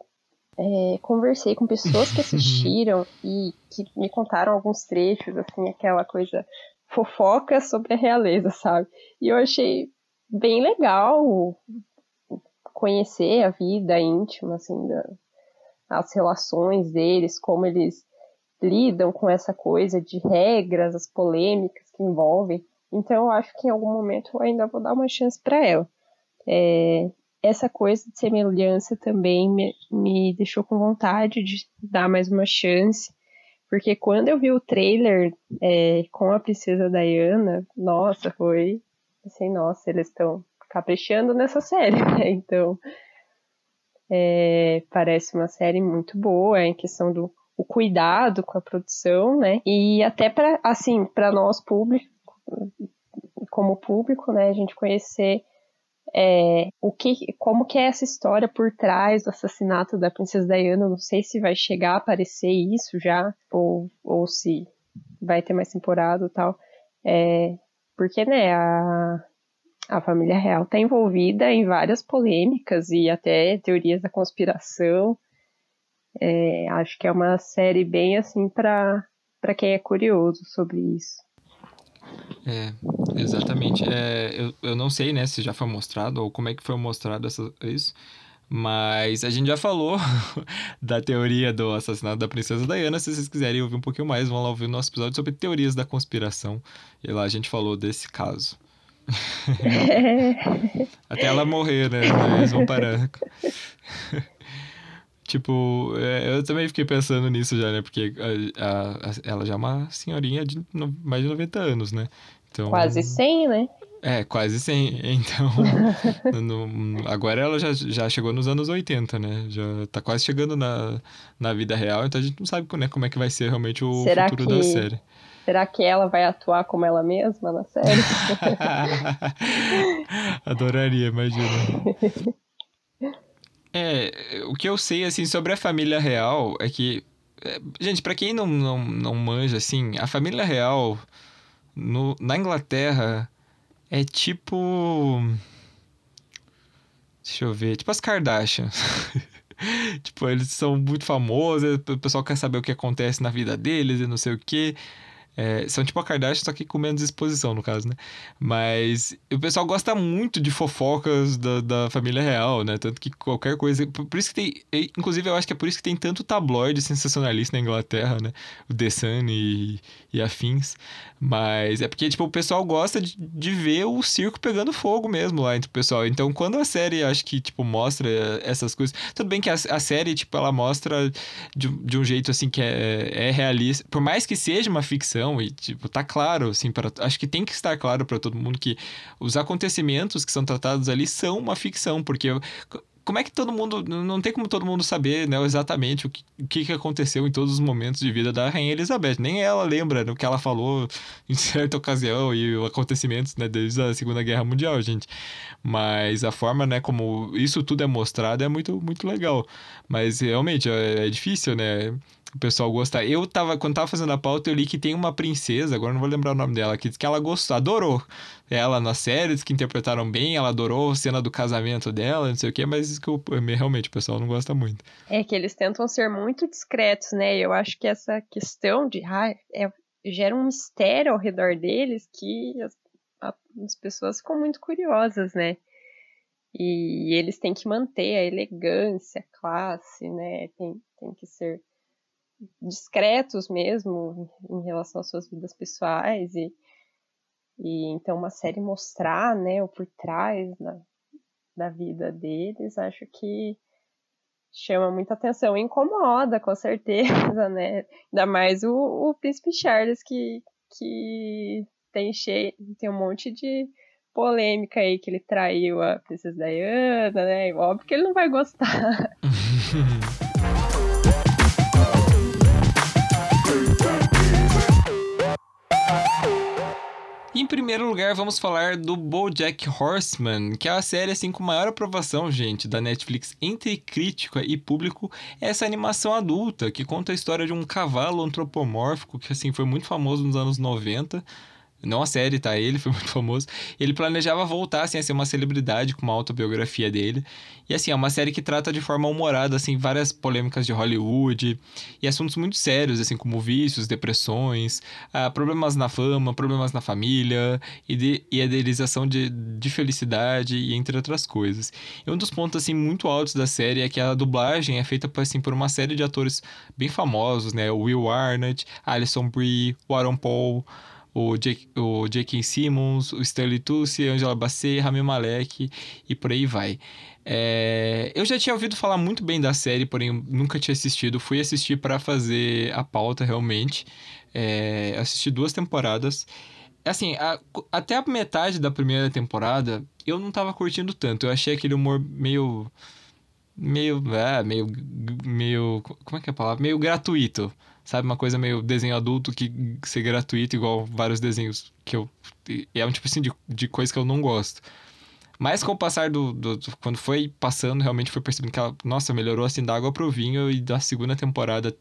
Speaker 3: é, conversei com pessoas que assistiram e que me contaram alguns trechos, assim, aquela coisa fofoca sobre a realeza, sabe? E eu achei bem legal conhecer a vida íntima, assim, da, as relações deles, como eles lidam com essa coisa de regras, as polêmicas que envolvem. Então eu acho que em algum momento eu ainda vou dar uma chance para ela. É, essa coisa de semelhança também me, me deixou com vontade de dar mais uma chance. Porque quando eu vi o trailer é, com a princesa Diana, nossa, foi assim, nossa, eles estão caprichando nessa série, né? Então, é, parece uma série muito boa em questão do o cuidado com a produção, né? E até para assim, para nós públicos, como público, né, a gente conhecer é, o que, como que é essa história por trás do assassinato da princesa Diana. Não sei se vai chegar a aparecer isso já ou, ou se vai ter mais temporada e tal. É, porque, né, a, a família real está envolvida em várias polêmicas e até teorias da conspiração. É, acho que é uma série bem assim para quem é curioso sobre isso.
Speaker 1: É, exatamente. É, eu, eu não sei, né, se já foi mostrado ou como é que foi mostrado essa, isso, mas a gente já falou da teoria do assassinato da princesa Diana. Se vocês quiserem ouvir um pouquinho mais, vão lá ouvir o nosso episódio sobre teorias da conspiração. E lá a gente falou desse caso. Até ela morrer, né? Eles vão parar. Tipo, é, eu também fiquei pensando nisso já, né? Porque a, a, ela já é uma senhorinha de no, mais de 90 anos, né?
Speaker 3: Então, quase 100, né?
Speaker 1: É, quase 100. Então, no, agora ela já, já chegou nos anos 80, né? Já tá quase chegando na, na vida real, então a gente não sabe né, como é que vai ser realmente o Será futuro que... da série.
Speaker 3: Será que ela vai atuar como ela mesma na série?
Speaker 1: Adoraria, imagina. É, o que eu sei, assim, sobre a família real é que. É, gente, para quem não, não, não manja, assim, a família real no, na Inglaterra é tipo. Deixa eu ver, tipo as Kardashians. tipo, eles são muito famosos, o pessoal quer saber o que acontece na vida deles e não sei o quê. É, são tipo a Kardashian, só que com menos exposição, no caso, né? Mas o pessoal gosta muito de fofocas da, da família real, né? Tanto que qualquer coisa. Por, isso que tem. Inclusive, eu acho que é por isso que tem tanto tabloide sensacionalista na Inglaterra, né? O The Sun e, e afins. Mas é porque, tipo, o pessoal gosta de, de ver o circo pegando fogo mesmo lá entre o pessoal. Então, quando a série, acho que, tipo, mostra essas coisas. Tudo bem que a, a série, tipo, ela mostra de, de um jeito, assim, que é, é realista. Por mais que seja uma ficção e, tipo, tá claro, assim, para acho que tem que estar claro para todo mundo que os acontecimentos que são tratados ali são uma ficção, porque como é que todo mundo. Não tem como todo mundo saber né, exatamente o que, o que aconteceu em todos os momentos de vida da Rainha Elizabeth. Nem ela lembra do que ela falou em certa ocasião e acontecimentos né, desde a Segunda Guerra Mundial, gente. Mas a forma né, como isso tudo é mostrado é muito, muito legal. Mas realmente é, é difícil, né? O pessoal gosta. Eu tava, quando tava fazendo a pauta, eu li que tem uma princesa, agora não vou lembrar o nome dela, que diz que ela gostou, adorou ela nas séries, que interpretaram bem, ela adorou a cena do casamento dela, não sei o que, mas que eu, realmente o pessoal não gosta muito.
Speaker 3: É que eles tentam ser muito discretos, né? Eu acho que essa questão de ah, é, gera um mistério ao redor deles que as, as pessoas ficam muito curiosas, né? E eles têm que manter a elegância, a classe, né? Tem, tem que ser discretos mesmo em relação às suas vidas pessoais e, e então uma série mostrar né o por trás da, da vida deles acho que chama muita atenção. Incomoda com certeza né? Ainda mais o, o príncipe Charles que que tem cheio tem um monte de polêmica aí que ele traiu a princesa Diana né? Óbvio que ele não vai gostar
Speaker 1: Em primeiro lugar, vamos falar do BoJack Horseman, que é a série assim com maior aprovação, gente, da Netflix entre crítica e público. Essa animação adulta que conta a história de um cavalo antropomórfico que assim foi muito famoso nos anos 90 não a série, tá? Ele foi muito famoso. Ele planejava voltar, assim, a ser uma celebridade com uma autobiografia dele. E, assim, é uma série que trata de forma humorada, assim, várias polêmicas de Hollywood e assuntos muito sérios, assim, como vícios, depressões, ah, problemas na fama, problemas na família e, de, e idealização de, de felicidade e entre outras coisas. E um dos pontos, assim, muito altos da série é que a dublagem é feita, assim, por uma série de atores bem famosos, né? Will Arnett, Alison Brie, o Aaron Paul o Jake, o. Simmons, o Stanley Tucci, Angela Bassett, Rami Malek e por aí vai. É, eu já tinha ouvido falar muito bem da série, porém nunca tinha assistido. Fui assistir para fazer a pauta realmente. É, assisti duas temporadas. Assim, a, até a metade da primeira temporada eu não tava curtindo tanto. Eu achei aquele humor meio. meio. É, meio. meio. como é que é a palavra? Meio gratuito sabe? Uma coisa meio desenho adulto que ser gratuito, igual vários desenhos que eu. É um tipo assim de, de coisa que eu não gosto. Mas com o passar do, do, do, Quando foi passando, realmente foi percebendo que ela, nossa, melhorou assim da água pro vinho e da segunda temporada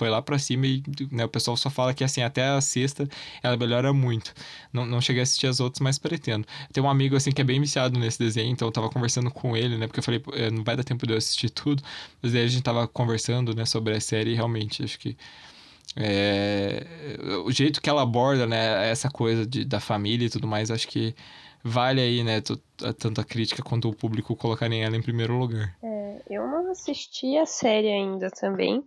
Speaker 1: foi lá para cima e né, o pessoal só fala que assim, até a sexta ela melhora muito. Não, não cheguei a assistir as outras, mas pretendo. Tem um amigo assim que é bem viciado nesse desenho, então eu tava conversando com ele, né? Porque eu falei, é, não vai dar tempo de eu assistir tudo. Mas aí a gente tava conversando, né, sobre a série e realmente acho que. É, o jeito que ela aborda, né, essa coisa de, da família e tudo mais, acho que vale aí, né, tanto a crítica quanto o público colocarem ela em primeiro lugar.
Speaker 3: É, eu não assisti a série ainda também,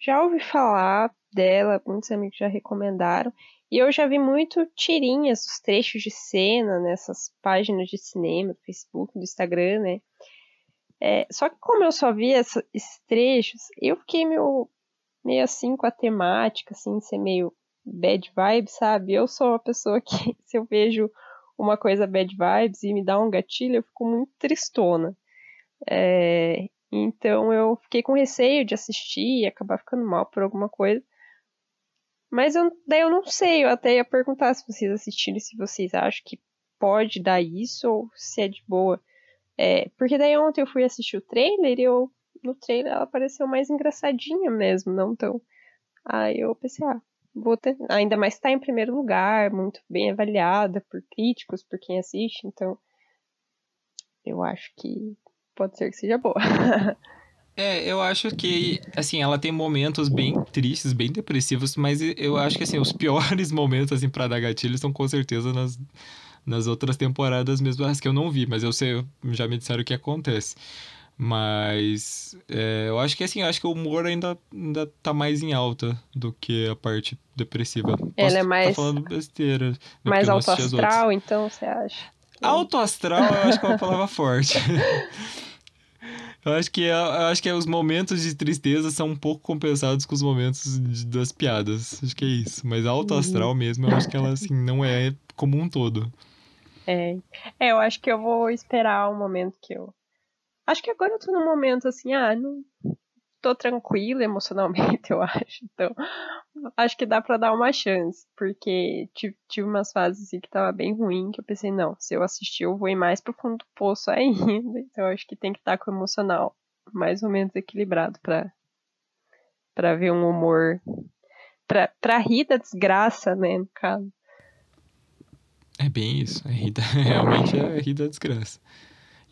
Speaker 3: já ouvi falar dela, muitos amigos já recomendaram. E eu já vi muito tirinhas dos trechos de cena nessas páginas de cinema, do Facebook, do Instagram, né? É, só que como eu só vi essa, esses trechos, eu fiquei meio, meio assim com a temática, assim, ser meio bad vibes, sabe? Eu sou uma pessoa que, se eu vejo uma coisa bad vibes e me dá um gatilho, eu fico muito tristona. É, então eu fiquei com receio de assistir e acabar ficando mal por alguma coisa. Mas eu, daí eu não sei, eu até ia perguntar se vocês assistiram se vocês acham que pode dar isso ou se é de boa. É, porque daí ontem eu fui assistir o trailer e eu, no trailer ela pareceu mais engraçadinha mesmo, não tão. Aí eu pensei, ah, vou ter. Ainda mais tá em primeiro lugar, muito bem avaliada por críticos, por quem assiste, então eu acho que pode ser que seja boa.
Speaker 1: É, eu acho que, assim, ela tem momentos bem tristes, bem depressivos, mas eu acho que, assim, os piores momentos, assim, pra dar gatilho são com certeza nas, nas outras temporadas mesmo, as que eu não vi, mas eu sei, já me disseram o que acontece. Mas é, eu acho que, assim, eu acho que o humor ainda, ainda tá mais em alta do que a parte depressiva.
Speaker 3: Ela é mais...
Speaker 1: Tá falando besteira. Né,
Speaker 3: mais alto astral, então, você acha?
Speaker 1: Alto astral, eu acho que é uma palavra forte. Eu acho que, é, eu acho que é os momentos de tristeza são um pouco compensados com os momentos de, das piadas. Acho que é isso. Mas a alto astral mesmo, eu acho que ela, assim, não é como um todo.
Speaker 3: É. é, eu acho que eu vou esperar o momento que eu... Acho que agora eu tô num momento, assim, ah, não tô tranquila emocionalmente, eu acho. Então, acho que dá para dar uma chance, porque tive, tive umas fases assim, que tava bem ruim, que eu pensei, não, se eu assistir, eu vou ir mais pro fundo do poço ainda. Então, acho que tem que estar com o emocional mais ou menos equilibrado para para ver um humor pra, pra rir da desgraça, né, no caso.
Speaker 1: É bem isso, é rir da, realmente é rir da desgraça.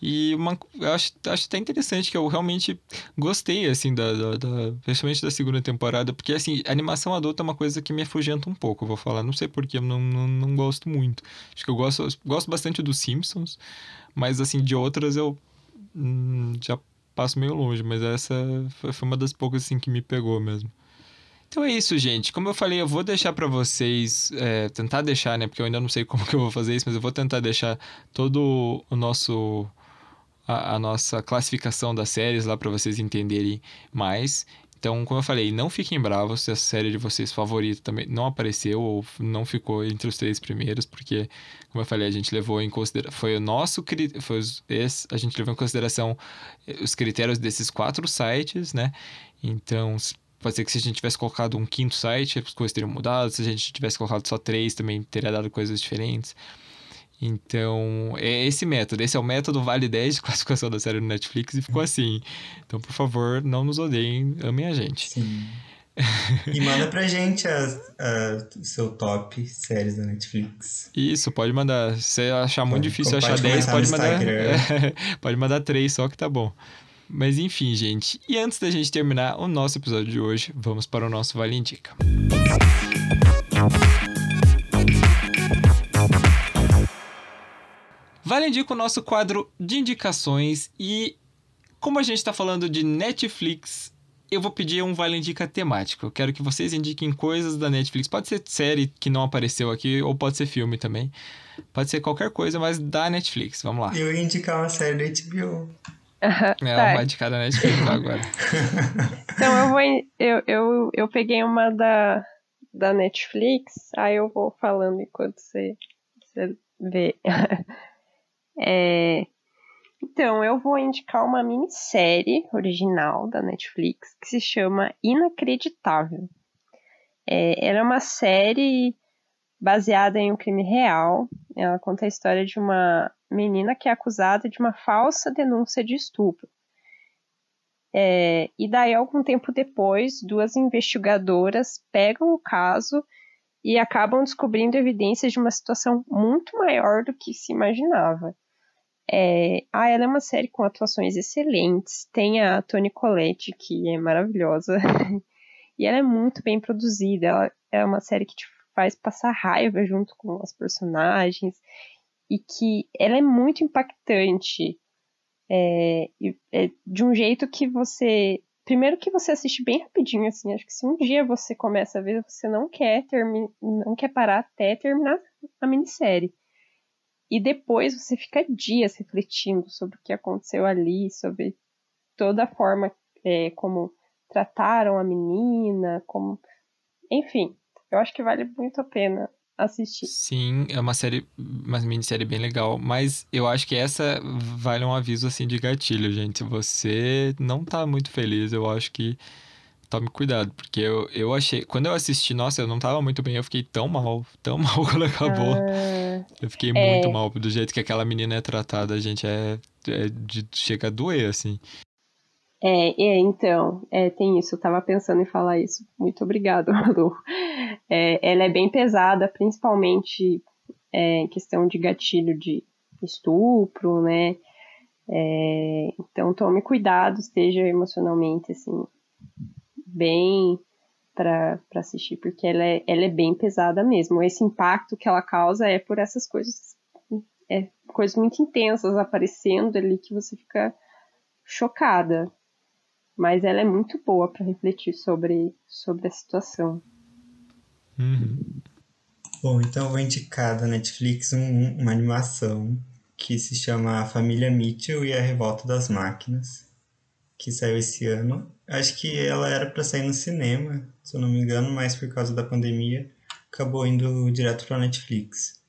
Speaker 1: E uma, eu acho, acho até interessante que eu realmente gostei, assim, da, da, da, principalmente da segunda temporada, porque, assim, animação adulta é uma coisa que me afugenta um pouco, vou falar. Não sei porquê, eu não, não, não gosto muito. Acho que eu gosto, gosto bastante dos Simpsons, mas, assim, de outras eu hum, já passo meio longe, mas essa foi, foi uma das poucas, assim, que me pegou mesmo. Então é isso, gente. Como eu falei, eu vou deixar para vocês, é, tentar deixar, né? Porque eu ainda não sei como que eu vou fazer isso, mas eu vou tentar deixar todo o nosso a, a nossa classificação das séries lá para vocês entenderem mais. Então, como eu falei, não fiquem bravos se a série de vocês favorita também não apareceu ou não ficou entre os três primeiros, porque, como eu falei, a gente levou em consideração. Foi o nosso. Foi esse, a gente levou em consideração eh, os critérios desses quatro sites, né? Então, pode ser que se a gente tivesse colocado um quinto site, as coisas teriam mudado. Se a gente tivesse colocado só três, também teria dado coisas diferentes. Então, é esse método. Esse é o método Vale 10 de classificação da série no Netflix e ficou assim. Então, por favor, não nos odeiem, amem a gente.
Speaker 2: Sim. E manda pra gente o seu top séries da Netflix.
Speaker 1: Isso, pode mandar. Se você achar muito difícil achar 10, pode mandar. É, pode mandar 3 só que tá bom. Mas enfim, gente. E antes da gente terminar o nosso episódio de hoje, vamos para o nosso Vale Indica. Vale indica o nosso quadro de indicações e como a gente está falando de Netflix, eu vou pedir um Vale Indica temático. Eu quero que vocês indiquem coisas da Netflix. Pode ser série que não apareceu aqui, ou pode ser filme também. Pode ser qualquer coisa, mas da Netflix. Vamos lá.
Speaker 2: Eu ia indicar uma série da HBO.
Speaker 1: é, tá. vai indicar da Netflix agora.
Speaker 3: então eu vou. Eu, eu, eu peguei uma da, da Netflix, aí eu vou falando enquanto você, você vê. É... Então, eu vou indicar uma minissérie original da Netflix que se chama Inacreditável. É, ela é uma série baseada em um crime real. Ela conta a história de uma menina que é acusada de uma falsa denúncia de estupro. É, e daí, algum tempo depois, duas investigadoras pegam o caso e acabam descobrindo evidências de uma situação muito maior do que se imaginava. É, ah, ela é uma série com atuações excelentes. Tem a Toni Collette, que é maravilhosa. e ela é muito bem produzida. Ela é uma série que te faz passar raiva junto com os personagens. E que ela é muito impactante. É, é, de um jeito que você. Primeiro que você assiste bem rapidinho, assim. Acho que se um dia você começa a ver, você não quer terminar, não quer parar até terminar a minissérie. E depois você fica dias refletindo sobre o que aconteceu ali, sobre toda a forma é, como trataram a menina, como. Enfim, eu acho que vale muito a pena assistir.
Speaker 1: Sim, é uma série, uma minissérie bem legal, mas eu acho que essa vale um aviso assim de gatilho, gente. Você não tá muito feliz, eu acho que tome cuidado, porque eu, eu achei. Quando eu assisti, nossa, eu não tava muito bem, eu fiquei tão mal, tão mal quando acabou. Ah, eu fiquei é... muito mal do jeito que aquela menina é tratada, a gente é, é de, chega a doer, assim.
Speaker 3: É, é então, é, tem isso, eu tava pensando em falar isso. Muito obrigado, Lu. É, ela é bem pesada, principalmente é, em questão de gatilho de estupro, né? É, então tome cuidado, esteja emocionalmente assim bem para assistir, porque ela é, ela é bem pesada mesmo. Esse impacto que ela causa é por essas coisas, é, coisas muito intensas aparecendo ali que você fica chocada. Mas ela é muito boa para refletir sobre, sobre a situação.
Speaker 1: Uhum.
Speaker 2: Bom, então eu vou indicar da Netflix um, uma animação que se chama A Família Mitchell e a Revolta das Máquinas que saiu esse ano. Acho que ela era para sair no cinema, se eu não me engano, mas por causa da pandemia acabou indo direto para Netflix.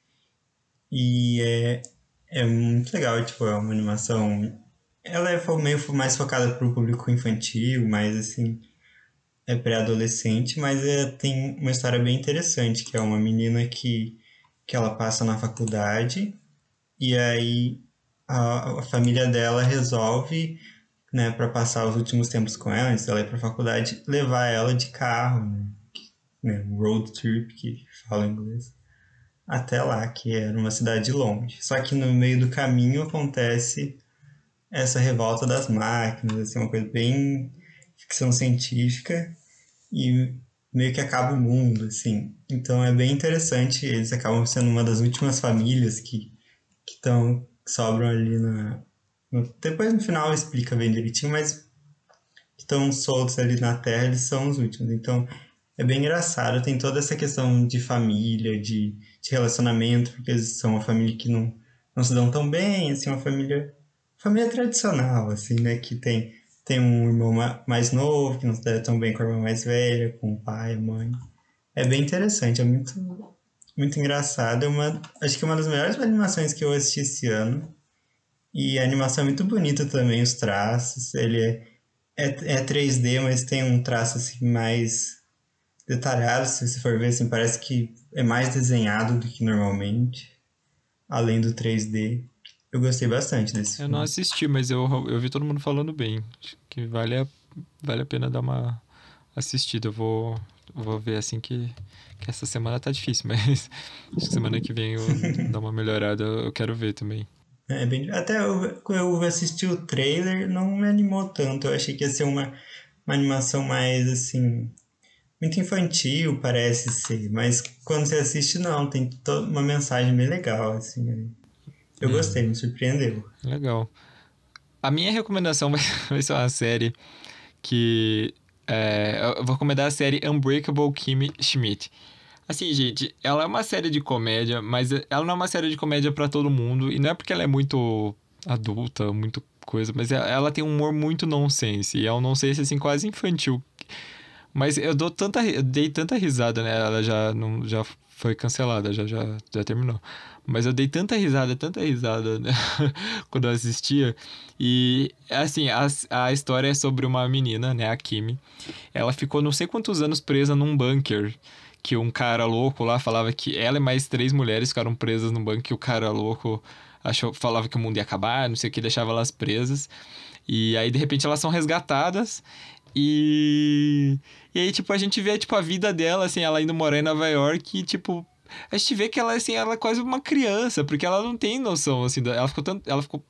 Speaker 2: E é, é muito legal, tipo, é uma animação. Ela é meio mais focada para o público infantil, mais assim, é pré-adolescente, mas é, tem uma história bem interessante, que é uma menina que, que ela passa na faculdade e aí a, a família dela resolve né, para passar os últimos tempos com ela, antes dela ir pra faculdade, levar ela de carro, né, né, road trip, que fala em inglês, até lá, que era uma cidade longe. Só que no meio do caminho acontece essa revolta das máquinas, assim, uma coisa bem ficção científica e meio que acaba o mundo, assim. Então é bem interessante, eles acabam sendo uma das últimas famílias que que, tão, que sobram ali na, depois no final explica bem direitinho, mas que estão soltos ali na Terra, eles são os últimos. Então é bem engraçado, tem toda essa questão de família, de, de relacionamento, porque eles são uma família que não, não se dão tão bem, assim, uma família família tradicional, assim, né, que tem tem um irmão mais novo, que não se dá tão bem com a irmã mais velha, com o pai, a mãe. É bem interessante, é muito, muito engraçado. É uma, acho que é uma das melhores animações que eu assisti esse ano. E a animação é muito bonita também, os traços. Ele é, é, é 3D, mas tem um traço assim, mais detalhado. Se você for ver, assim, parece que é mais desenhado do que normalmente. Além do 3D. Eu gostei bastante desse
Speaker 1: Eu
Speaker 2: filme.
Speaker 1: não assisti, mas eu, eu vi todo mundo falando bem. Acho que vale a, vale a pena dar uma assistida. Eu vou, vou ver assim que, que essa semana tá difícil, mas acho que semana que vem eu dar uma melhorada, eu quero ver também.
Speaker 2: É bem, até eu, quando eu assisti o trailer, não me animou tanto. Eu achei que ia ser uma, uma animação mais assim. Muito infantil, parece ser. Mas quando você assiste, não. Tem toda uma mensagem bem legal, assim. Eu
Speaker 1: Hum.
Speaker 2: gostei, me surpreendeu.
Speaker 1: Legal. A minha recomendação vai, vai ser uma série que. é, eu vou recomendar a série Unbreakable Kimmy Schmidt. Assim, gente, ela é uma série de comédia, mas ela não é uma série de comédia pra todo mundo. E não é porque ela é muito adulta, muito coisa, mas ela- ela tem um humor muito nonsense. E é um nonsense, assim, quase infantil. Mas eu dou tanta, eu dei tanta risada, né? Ela já, não, já foi cancelada, já, já, já terminou. Mas eu dei tanta risada, tanta risada né? quando eu assistia. E, assim, a, a história é sobre uma menina, né? A Kimi. Ela ficou não sei quantos anos presa num bunker. Que um cara louco lá falava que ela e mais três mulheres ficaram presas num bunker. Que o cara louco achou, falava que o mundo ia acabar, não sei o que, deixava elas presas. E aí, de repente, elas são resgatadas. E. E aí, tipo, a gente vê, tipo, a vida dela, assim, ela indo morar em Nova York e, tipo. A gente vê que ela, assim, ela é quase uma criança, porque ela não tem noção, assim, ela ficou tanto. Ela ficou.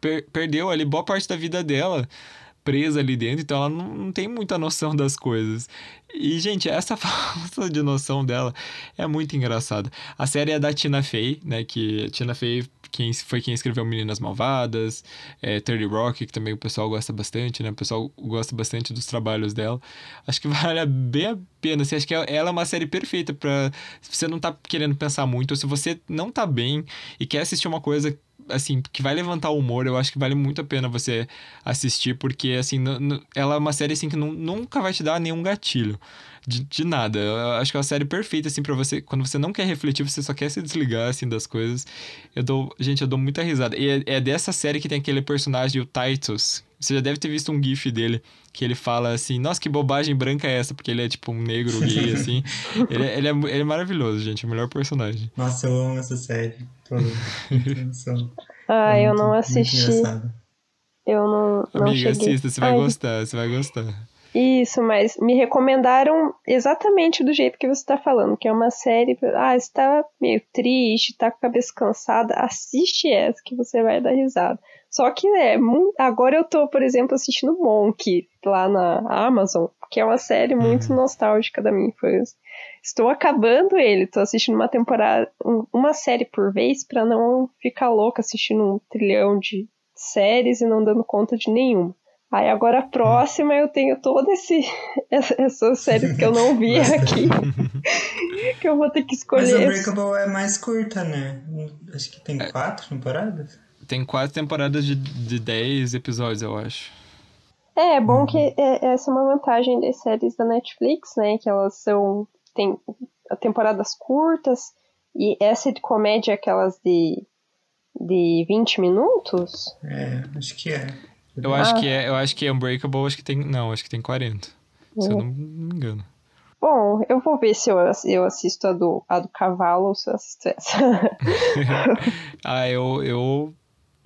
Speaker 1: per- perdeu ali boa parte da vida dela presa ali dentro, então ela não, não tem muita noção das coisas. E, gente, essa falta de noção dela é muito engraçada. A série é da Tina Fey, né? Que a Tina Fey quem, foi quem escreveu Meninas Malvadas, é, 30 Rock, que também o pessoal gosta bastante, né? O pessoal gosta bastante dos trabalhos dela. Acho que vale bem a pena. Assim, acho que ela é uma série perfeita pra. Se você não tá querendo pensar muito, ou se você não tá bem e quer assistir uma coisa assim, que vai levantar o humor, eu acho que vale muito a pena você assistir, porque, assim, ela é uma série, assim, que nu- nunca vai te dar nenhum gatilho. De, de nada. Eu acho que é uma série perfeita, assim, pra você... Quando você não quer refletir, você só quer se desligar, assim, das coisas. Eu dou... Gente, eu dou muita risada. E é, é dessa série que tem aquele personagem, o Titus. Você já deve ter visto um gif dele, que ele fala assim, nossa, que bobagem branca é essa? Porque ele é, tipo, um negro gay, assim. ele, é- ele, é, ele é maravilhoso, gente. É o melhor personagem.
Speaker 2: Nossa, eu amo essa série. Tem noção.
Speaker 3: Ah,
Speaker 2: É
Speaker 3: eu não
Speaker 2: muito-
Speaker 3: assisti.
Speaker 2: Muito.
Speaker 3: Eu não, não
Speaker 1: Amiga,
Speaker 3: cheguei.
Speaker 1: assista, você vai
Speaker 3: Ai,
Speaker 1: gostar, você vai gostar.
Speaker 3: Isso, mas me recomendaram exatamente do jeito que você tá falando, que é uma série. Ah, você tá meio triste, tá com a cabeça cansada, assiste essa que você vai dar risada. Só que é muito. Agora eu tô, por exemplo, assistindo Monk lá na Amazon, que é uma série muito
Speaker 1: Uhum.
Speaker 3: nostálgica da minha infância. Estou acabando ele, tô assistindo uma temporada, um- uma série por vez pra não ficar louca assistindo um trilhão de séries e não dando conta de nenhuma. Aí agora a próxima eu tenho toda esse essa- essas séries que eu não vi aqui. que eu vou ter que
Speaker 2: Mas
Speaker 3: escolher.
Speaker 2: Unbreakable é mais curta, né? Acho que tem quatro temporadas.
Speaker 1: Tem quatro temporadas de, de 10 episódios, eu acho.
Speaker 3: É, é bom que é, essa é uma vantagem das séries da Netflix, né? Que elas são. tem temporadas curtas. E essa de comédia, aquelas de. de 20 minutos?
Speaker 2: É, acho que é.
Speaker 1: Eu acho
Speaker 3: Ah.
Speaker 1: que é, eu acho que é Unbreakable, acho que tem, não, acho que tem 40. Se eu não me engano.
Speaker 3: Bom, eu vou ver se eu, eu assisto a do, a do cavalo ou se eu assisto essa.
Speaker 1: ah, eu, eu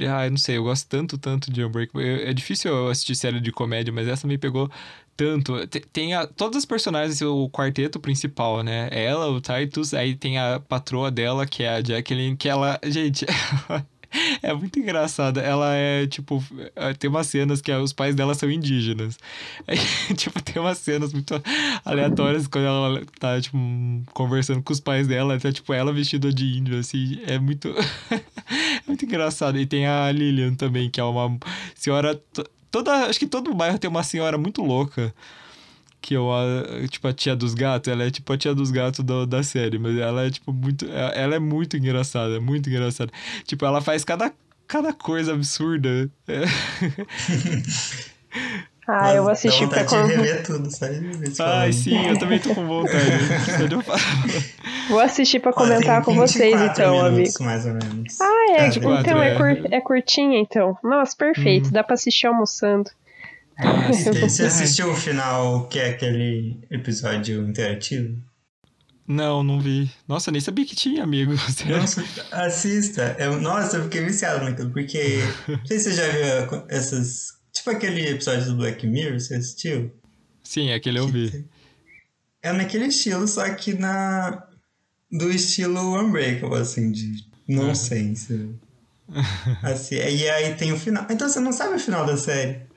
Speaker 1: Ah, eu não sei, eu gosto tanto, tanto de Unbreakable. Eu- É difícil eu assistir série de comédia, mas essa me pegou tanto. Te- Tem a, todos os personagens, o quarteto principal, né? Ela, o Titus, aí tem a patroa dela, que é a Jacqueline, que ela. Gente. É muito engraçada. Ela é, tipo, é, tem umas cenas que os pais dela são indígenas. Aí, tipo, tem umas cenas muito aleatórias quando ela tá, tipo, conversando com os pais dela. Tá, tipo, ela vestida de índio, assim. É muito. é muito engraçado. E tem a Lilian também, que é uma senhora. to- Toda, acho que todo bairro tem uma senhora muito louca. Que eu, a- tipo, a tia dos gatos, ela é tipo a tia dos gatos do- da série, mas ela é, tipo, muito. Ela é muito engraçada, é muito engraçada. Tipo, ela faz cada, cada coisa absurda. É.
Speaker 3: Ah, eu vou assistir pra con-
Speaker 2: rever tudo, sabe?
Speaker 1: Ai, sim, eu também tô com vontade.
Speaker 3: Vou assistir pra comentar
Speaker 2: tem
Speaker 3: com vocês,
Speaker 2: 24
Speaker 3: então, amigo.
Speaker 2: minutos, mais ou menos.
Speaker 3: Ah, é,
Speaker 2: Cada
Speaker 1: quatro,
Speaker 3: então é,
Speaker 1: é.
Speaker 3: cur- é curtinha, então. Nossa, perfeito,
Speaker 2: Hum.
Speaker 3: dá pra assistir almoçando.
Speaker 1: Ah.
Speaker 2: Você você assistiu o final, que é aquele episódio interativo?
Speaker 1: Não, não vi. Nossa, nem sabia que tinha, amigo.
Speaker 2: Nossa, assista. Eu- nossa, eu fiquei viciado naquilo, porque. Não sei se você já viu essas. Tipo aquele episódio do Black Mirror, você assistiu?
Speaker 1: Sim, aquele eu vi.
Speaker 2: É naquele estilo, só que na. Do estilo Unbreakable, assim, de nonsense. assim, e aí tem o final. Então você não sabe o final da série.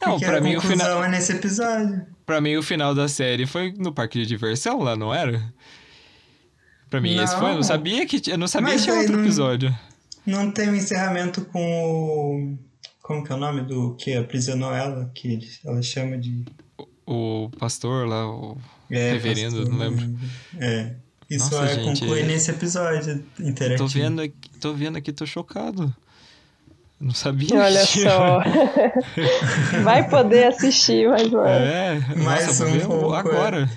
Speaker 1: Não,
Speaker 2: porque
Speaker 1: pra
Speaker 2: a
Speaker 1: mim, o final,
Speaker 2: é nesse episódio.
Speaker 1: pra mim o final da série foi no parque de diversão lá, não era? Pra mim esse foi. Eu não
Speaker 2: Não.
Speaker 1: sabia que, eu não sabia
Speaker 2: Mas
Speaker 1: que tinha
Speaker 2: aí
Speaker 1: outro
Speaker 2: não-
Speaker 1: episódio.
Speaker 2: Não tem um encerramento com o. Como que é o nome do que aprisionou ela? Que ela chama de.
Speaker 1: O pastor lá, o
Speaker 2: É,
Speaker 1: reverendo,
Speaker 2: pastor,
Speaker 1: não lembro.
Speaker 2: É. Isso
Speaker 1: Nossa,
Speaker 2: é
Speaker 1: gente,
Speaker 2: conclui
Speaker 1: é-
Speaker 2: nesse episódio interativo.
Speaker 1: Tô vendo aqui, tô vendo aqui, tô chocado. Não sabia.
Speaker 3: Olha
Speaker 1: que tinha-
Speaker 3: só. Vai poder assistir, mas não
Speaker 1: É,
Speaker 2: Mais
Speaker 1: nossa,
Speaker 2: um pouco,
Speaker 1: agora.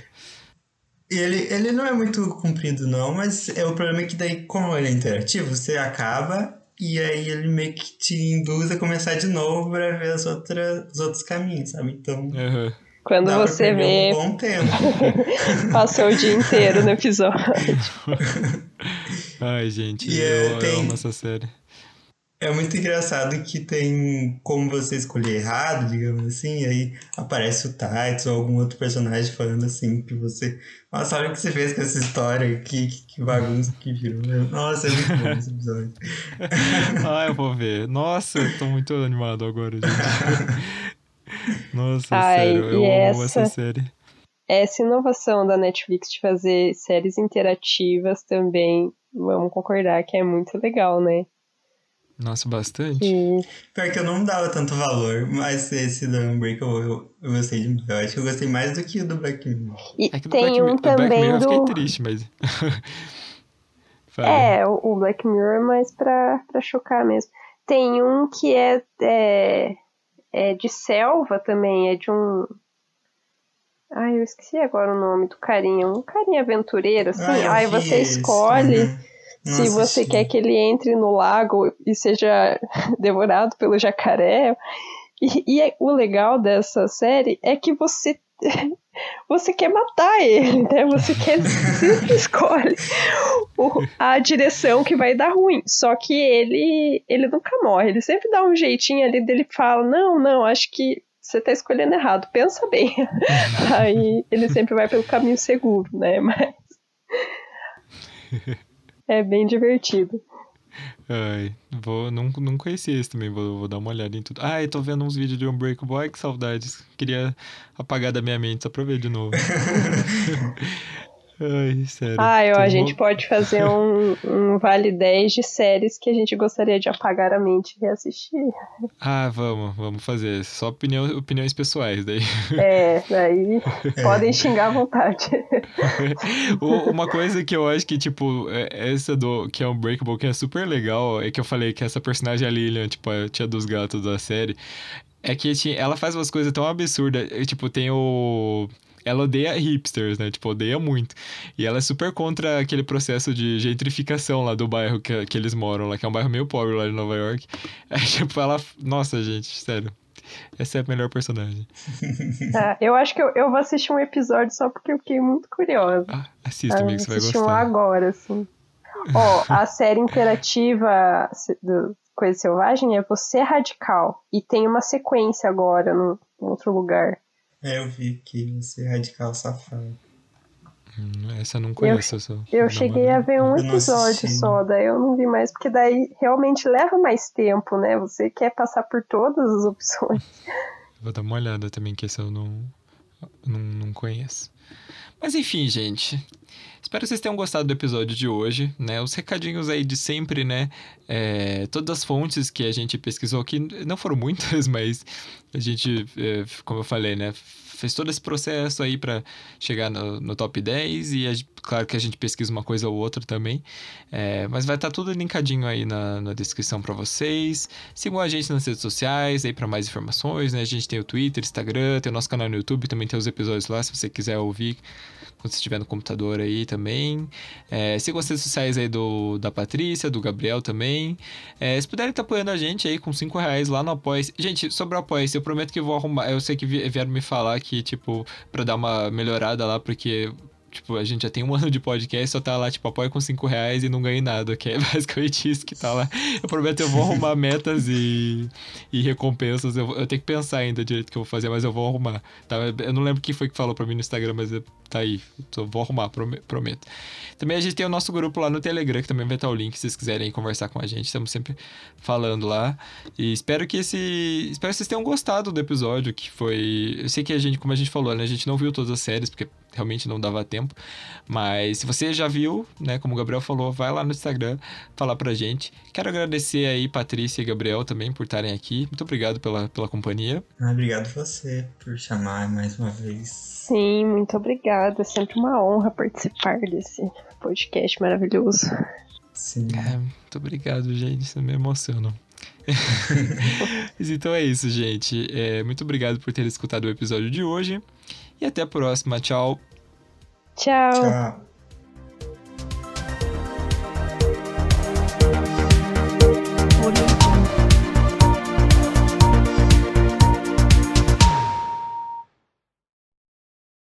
Speaker 2: E ele, ele não é muito comprido, não, mas é o problema é que daí, como ele é interativo, você acaba e aí ele meio que te induz a começar de novo pra ver as outras, os outros caminhos, sabe? Então,
Speaker 1: Aham.
Speaker 3: Quando
Speaker 2: dá
Speaker 3: você vê,
Speaker 2: um bom tempo.
Speaker 3: passou o dia inteiro no episódio.
Speaker 1: Ai, gente,
Speaker 2: E, é,
Speaker 1: eu, eu
Speaker 2: tem-
Speaker 1: amo essa série.
Speaker 2: É muito engraçado que tem como você escolher errado, digamos assim, e aí aparece o Titus ou algum outro personagem falando assim que você. Nossa, olha o que você fez com essa história, que, que, que bagunça que virou. Nossa, é muito bom esse episódio.
Speaker 1: Ah, eu vou ver. Nossa, eu tô muito animado agora, gente. Nossa,
Speaker 3: Ai,
Speaker 1: sério, eu amo
Speaker 3: essa-
Speaker 1: essa série.
Speaker 3: Essa inovação da Netflix de fazer séries interativas também, vamos concordar que é muito legal, né?
Speaker 1: Nossa, bastante.
Speaker 3: E
Speaker 2: Pior que eu não dava tanto valor, mas esse do Unbreakable eu, eu gostei demais. Eu acho que eu gostei mais do que o do Black Mirror.
Speaker 3: E
Speaker 1: É que do
Speaker 3: tem
Speaker 1: Black,
Speaker 3: um
Speaker 1: do Black
Speaker 3: também
Speaker 1: Mirror eu fiquei
Speaker 3: do.
Speaker 1: triste, mas.
Speaker 3: É, o Black Mirror é mais pra, pra chocar mesmo. Tem um que é, é, é de selva também, é de um. Ai, eu esqueci agora o nome do carinha. Um carinha aventureiro, assim.
Speaker 2: Ah,
Speaker 3: Aí
Speaker 2: vi
Speaker 3: você
Speaker 2: esse.
Speaker 3: escolhe
Speaker 2: Uhum.
Speaker 3: Se você quer que ele entre no lago e seja devorado pelo jacaré. E, e é- o legal dessa série é que você você quer matar ele, né? Você quer sempre escolhe o- a direção que vai dar ruim. Só que ele ele nunca morre. Ele sempre dá um jeitinho ali dele fala não, não, acho que você tá escolhendo errado. Pensa bem. Aí ele sempre vai pelo caminho seguro, né? Mas é bem divertido.
Speaker 1: Ai, vou, não, não conheci esse também, vou, vou dar uma olhada em tudo. Ai, tô vendo uns vídeos de Unbreakable, ai que saudades. Queria apagar da minha mente só pra ver de novo. ai, sério.
Speaker 3: Ah, eu, a gente pode fazer um, um Vale 10 de séries que a gente gostaria de apagar a mente e reassistir.
Speaker 1: Ah, vamos, vamos fazer. Só opinião, opiniões pessoais daí.
Speaker 3: É, daí podem xingar à vontade.
Speaker 1: Uma coisa que eu acho que, tipo, é- essa do que é Unbreakable, que é super legal, é que eu falei que essa personagem, a Lilian, tipo, a tia dos gatos da série, é que ela faz umas coisas tão absurdas. Tipo, tem o. Ela odeia hipsters, né? Tipo, odeia muito. E ela é super contra aquele processo de gentrificação lá do bairro que, que eles moram lá, que é um bairro meio pobre lá de Nova York. É, tipo, ela. Nossa, gente, sério. Essa é a melhor personagem.
Speaker 3: Tá, eu acho que eu, eu vou assistir um episódio só porque eu fiquei muito curiosa.
Speaker 1: Ah, assista,
Speaker 3: Ah,
Speaker 1: amigo, você vai
Speaker 3: assistir um
Speaker 1: gostar.
Speaker 3: agora, assim. Ó, a série interativa do Coisa Selvagem é Você é Radical. E tem uma sequência agora no, em outro lugar.
Speaker 2: É, eu vi que Você é Radical Safado.
Speaker 1: Hum, essa eu não conheço. Eu, só,
Speaker 3: eu cheguei a ver um episódio só, daí eu não vi mais, porque daí realmente leva mais tempo, né? Você quer passar por todas as opções.
Speaker 1: Vou dar uma olhada também, que esse eu não, não, não conheço. Mas enfim, gente. Espero que vocês tenham gostado do episódio de hoje, né? Os recadinhos aí de sempre, né? É, todas as fontes que a gente pesquisou aqui, não foram muitas, mas a gente, é, como eu falei, né? Fez todo esse processo aí para chegar no, no, top 10 e claro que a gente pesquisa uma coisa ou outra também. É, mas vai estar tá tudo linkadinho aí na, na descrição para vocês. Sigam a gente nas redes sociais aí para mais informações, né? A gente tem o Twitter, Instagram, tem o nosso canal no YouTube, também tem os episódios lá se você quiser ouvir quando você estiver no computador aí também. É, sigam as redes sociais aí do, da Patrícia, do Gabriel também. É, se puderem estar tá apoiando a gente aí com 5 reais lá no apoia -se. Gente, sobre o apoia eu prometo que vou arrumar. Eu sei que vieram me falar que, tipo, pra dar uma melhorada lá, porque Tipo, a gente já tem um ano de podcast, só tá lá, tipo, apoia com 5 reais e não ganha nada, que é basicamente isso que tá lá. Eu prometo, eu vou arrumar metas e, e recompensas. Eu, eu tenho que pensar ainda direito o que eu vou fazer, mas eu vou arrumar. Tá? Eu não lembro quem foi que falou pra mim no Instagram, mas tá aí. Eu vou arrumar, prometo. Também a gente tem o nosso grupo lá no Telegram, que também vai estar o link se vocês quiserem conversar com a gente. Estamos sempre falando lá. E espero que esse. Espero que vocês tenham gostado do episódio, que foi. Eu sei que a gente, como a gente falou, né? A gente não viu todas as séries, porque realmente não dava tempo. Mas se você já viu, né, como o Gabriel falou, vai lá no Instagram falar pra gente. Quero agradecer aí Patrícia e Gabriel também por estarem aqui. Muito obrigado pela, pela companhia.
Speaker 2: Ah, obrigado você por chamar mais uma vez.
Speaker 3: Sim, muito obrigada. É sempre uma honra participar desse podcast maravilhoso.
Speaker 2: Sim.
Speaker 1: É, muito obrigado, gente. Isso me emociona. então é isso, gente. É, muito obrigado por ter escutado o episódio de hoje. E até a próxima. Tchau.
Speaker 3: Tchau.
Speaker 2: Tchau.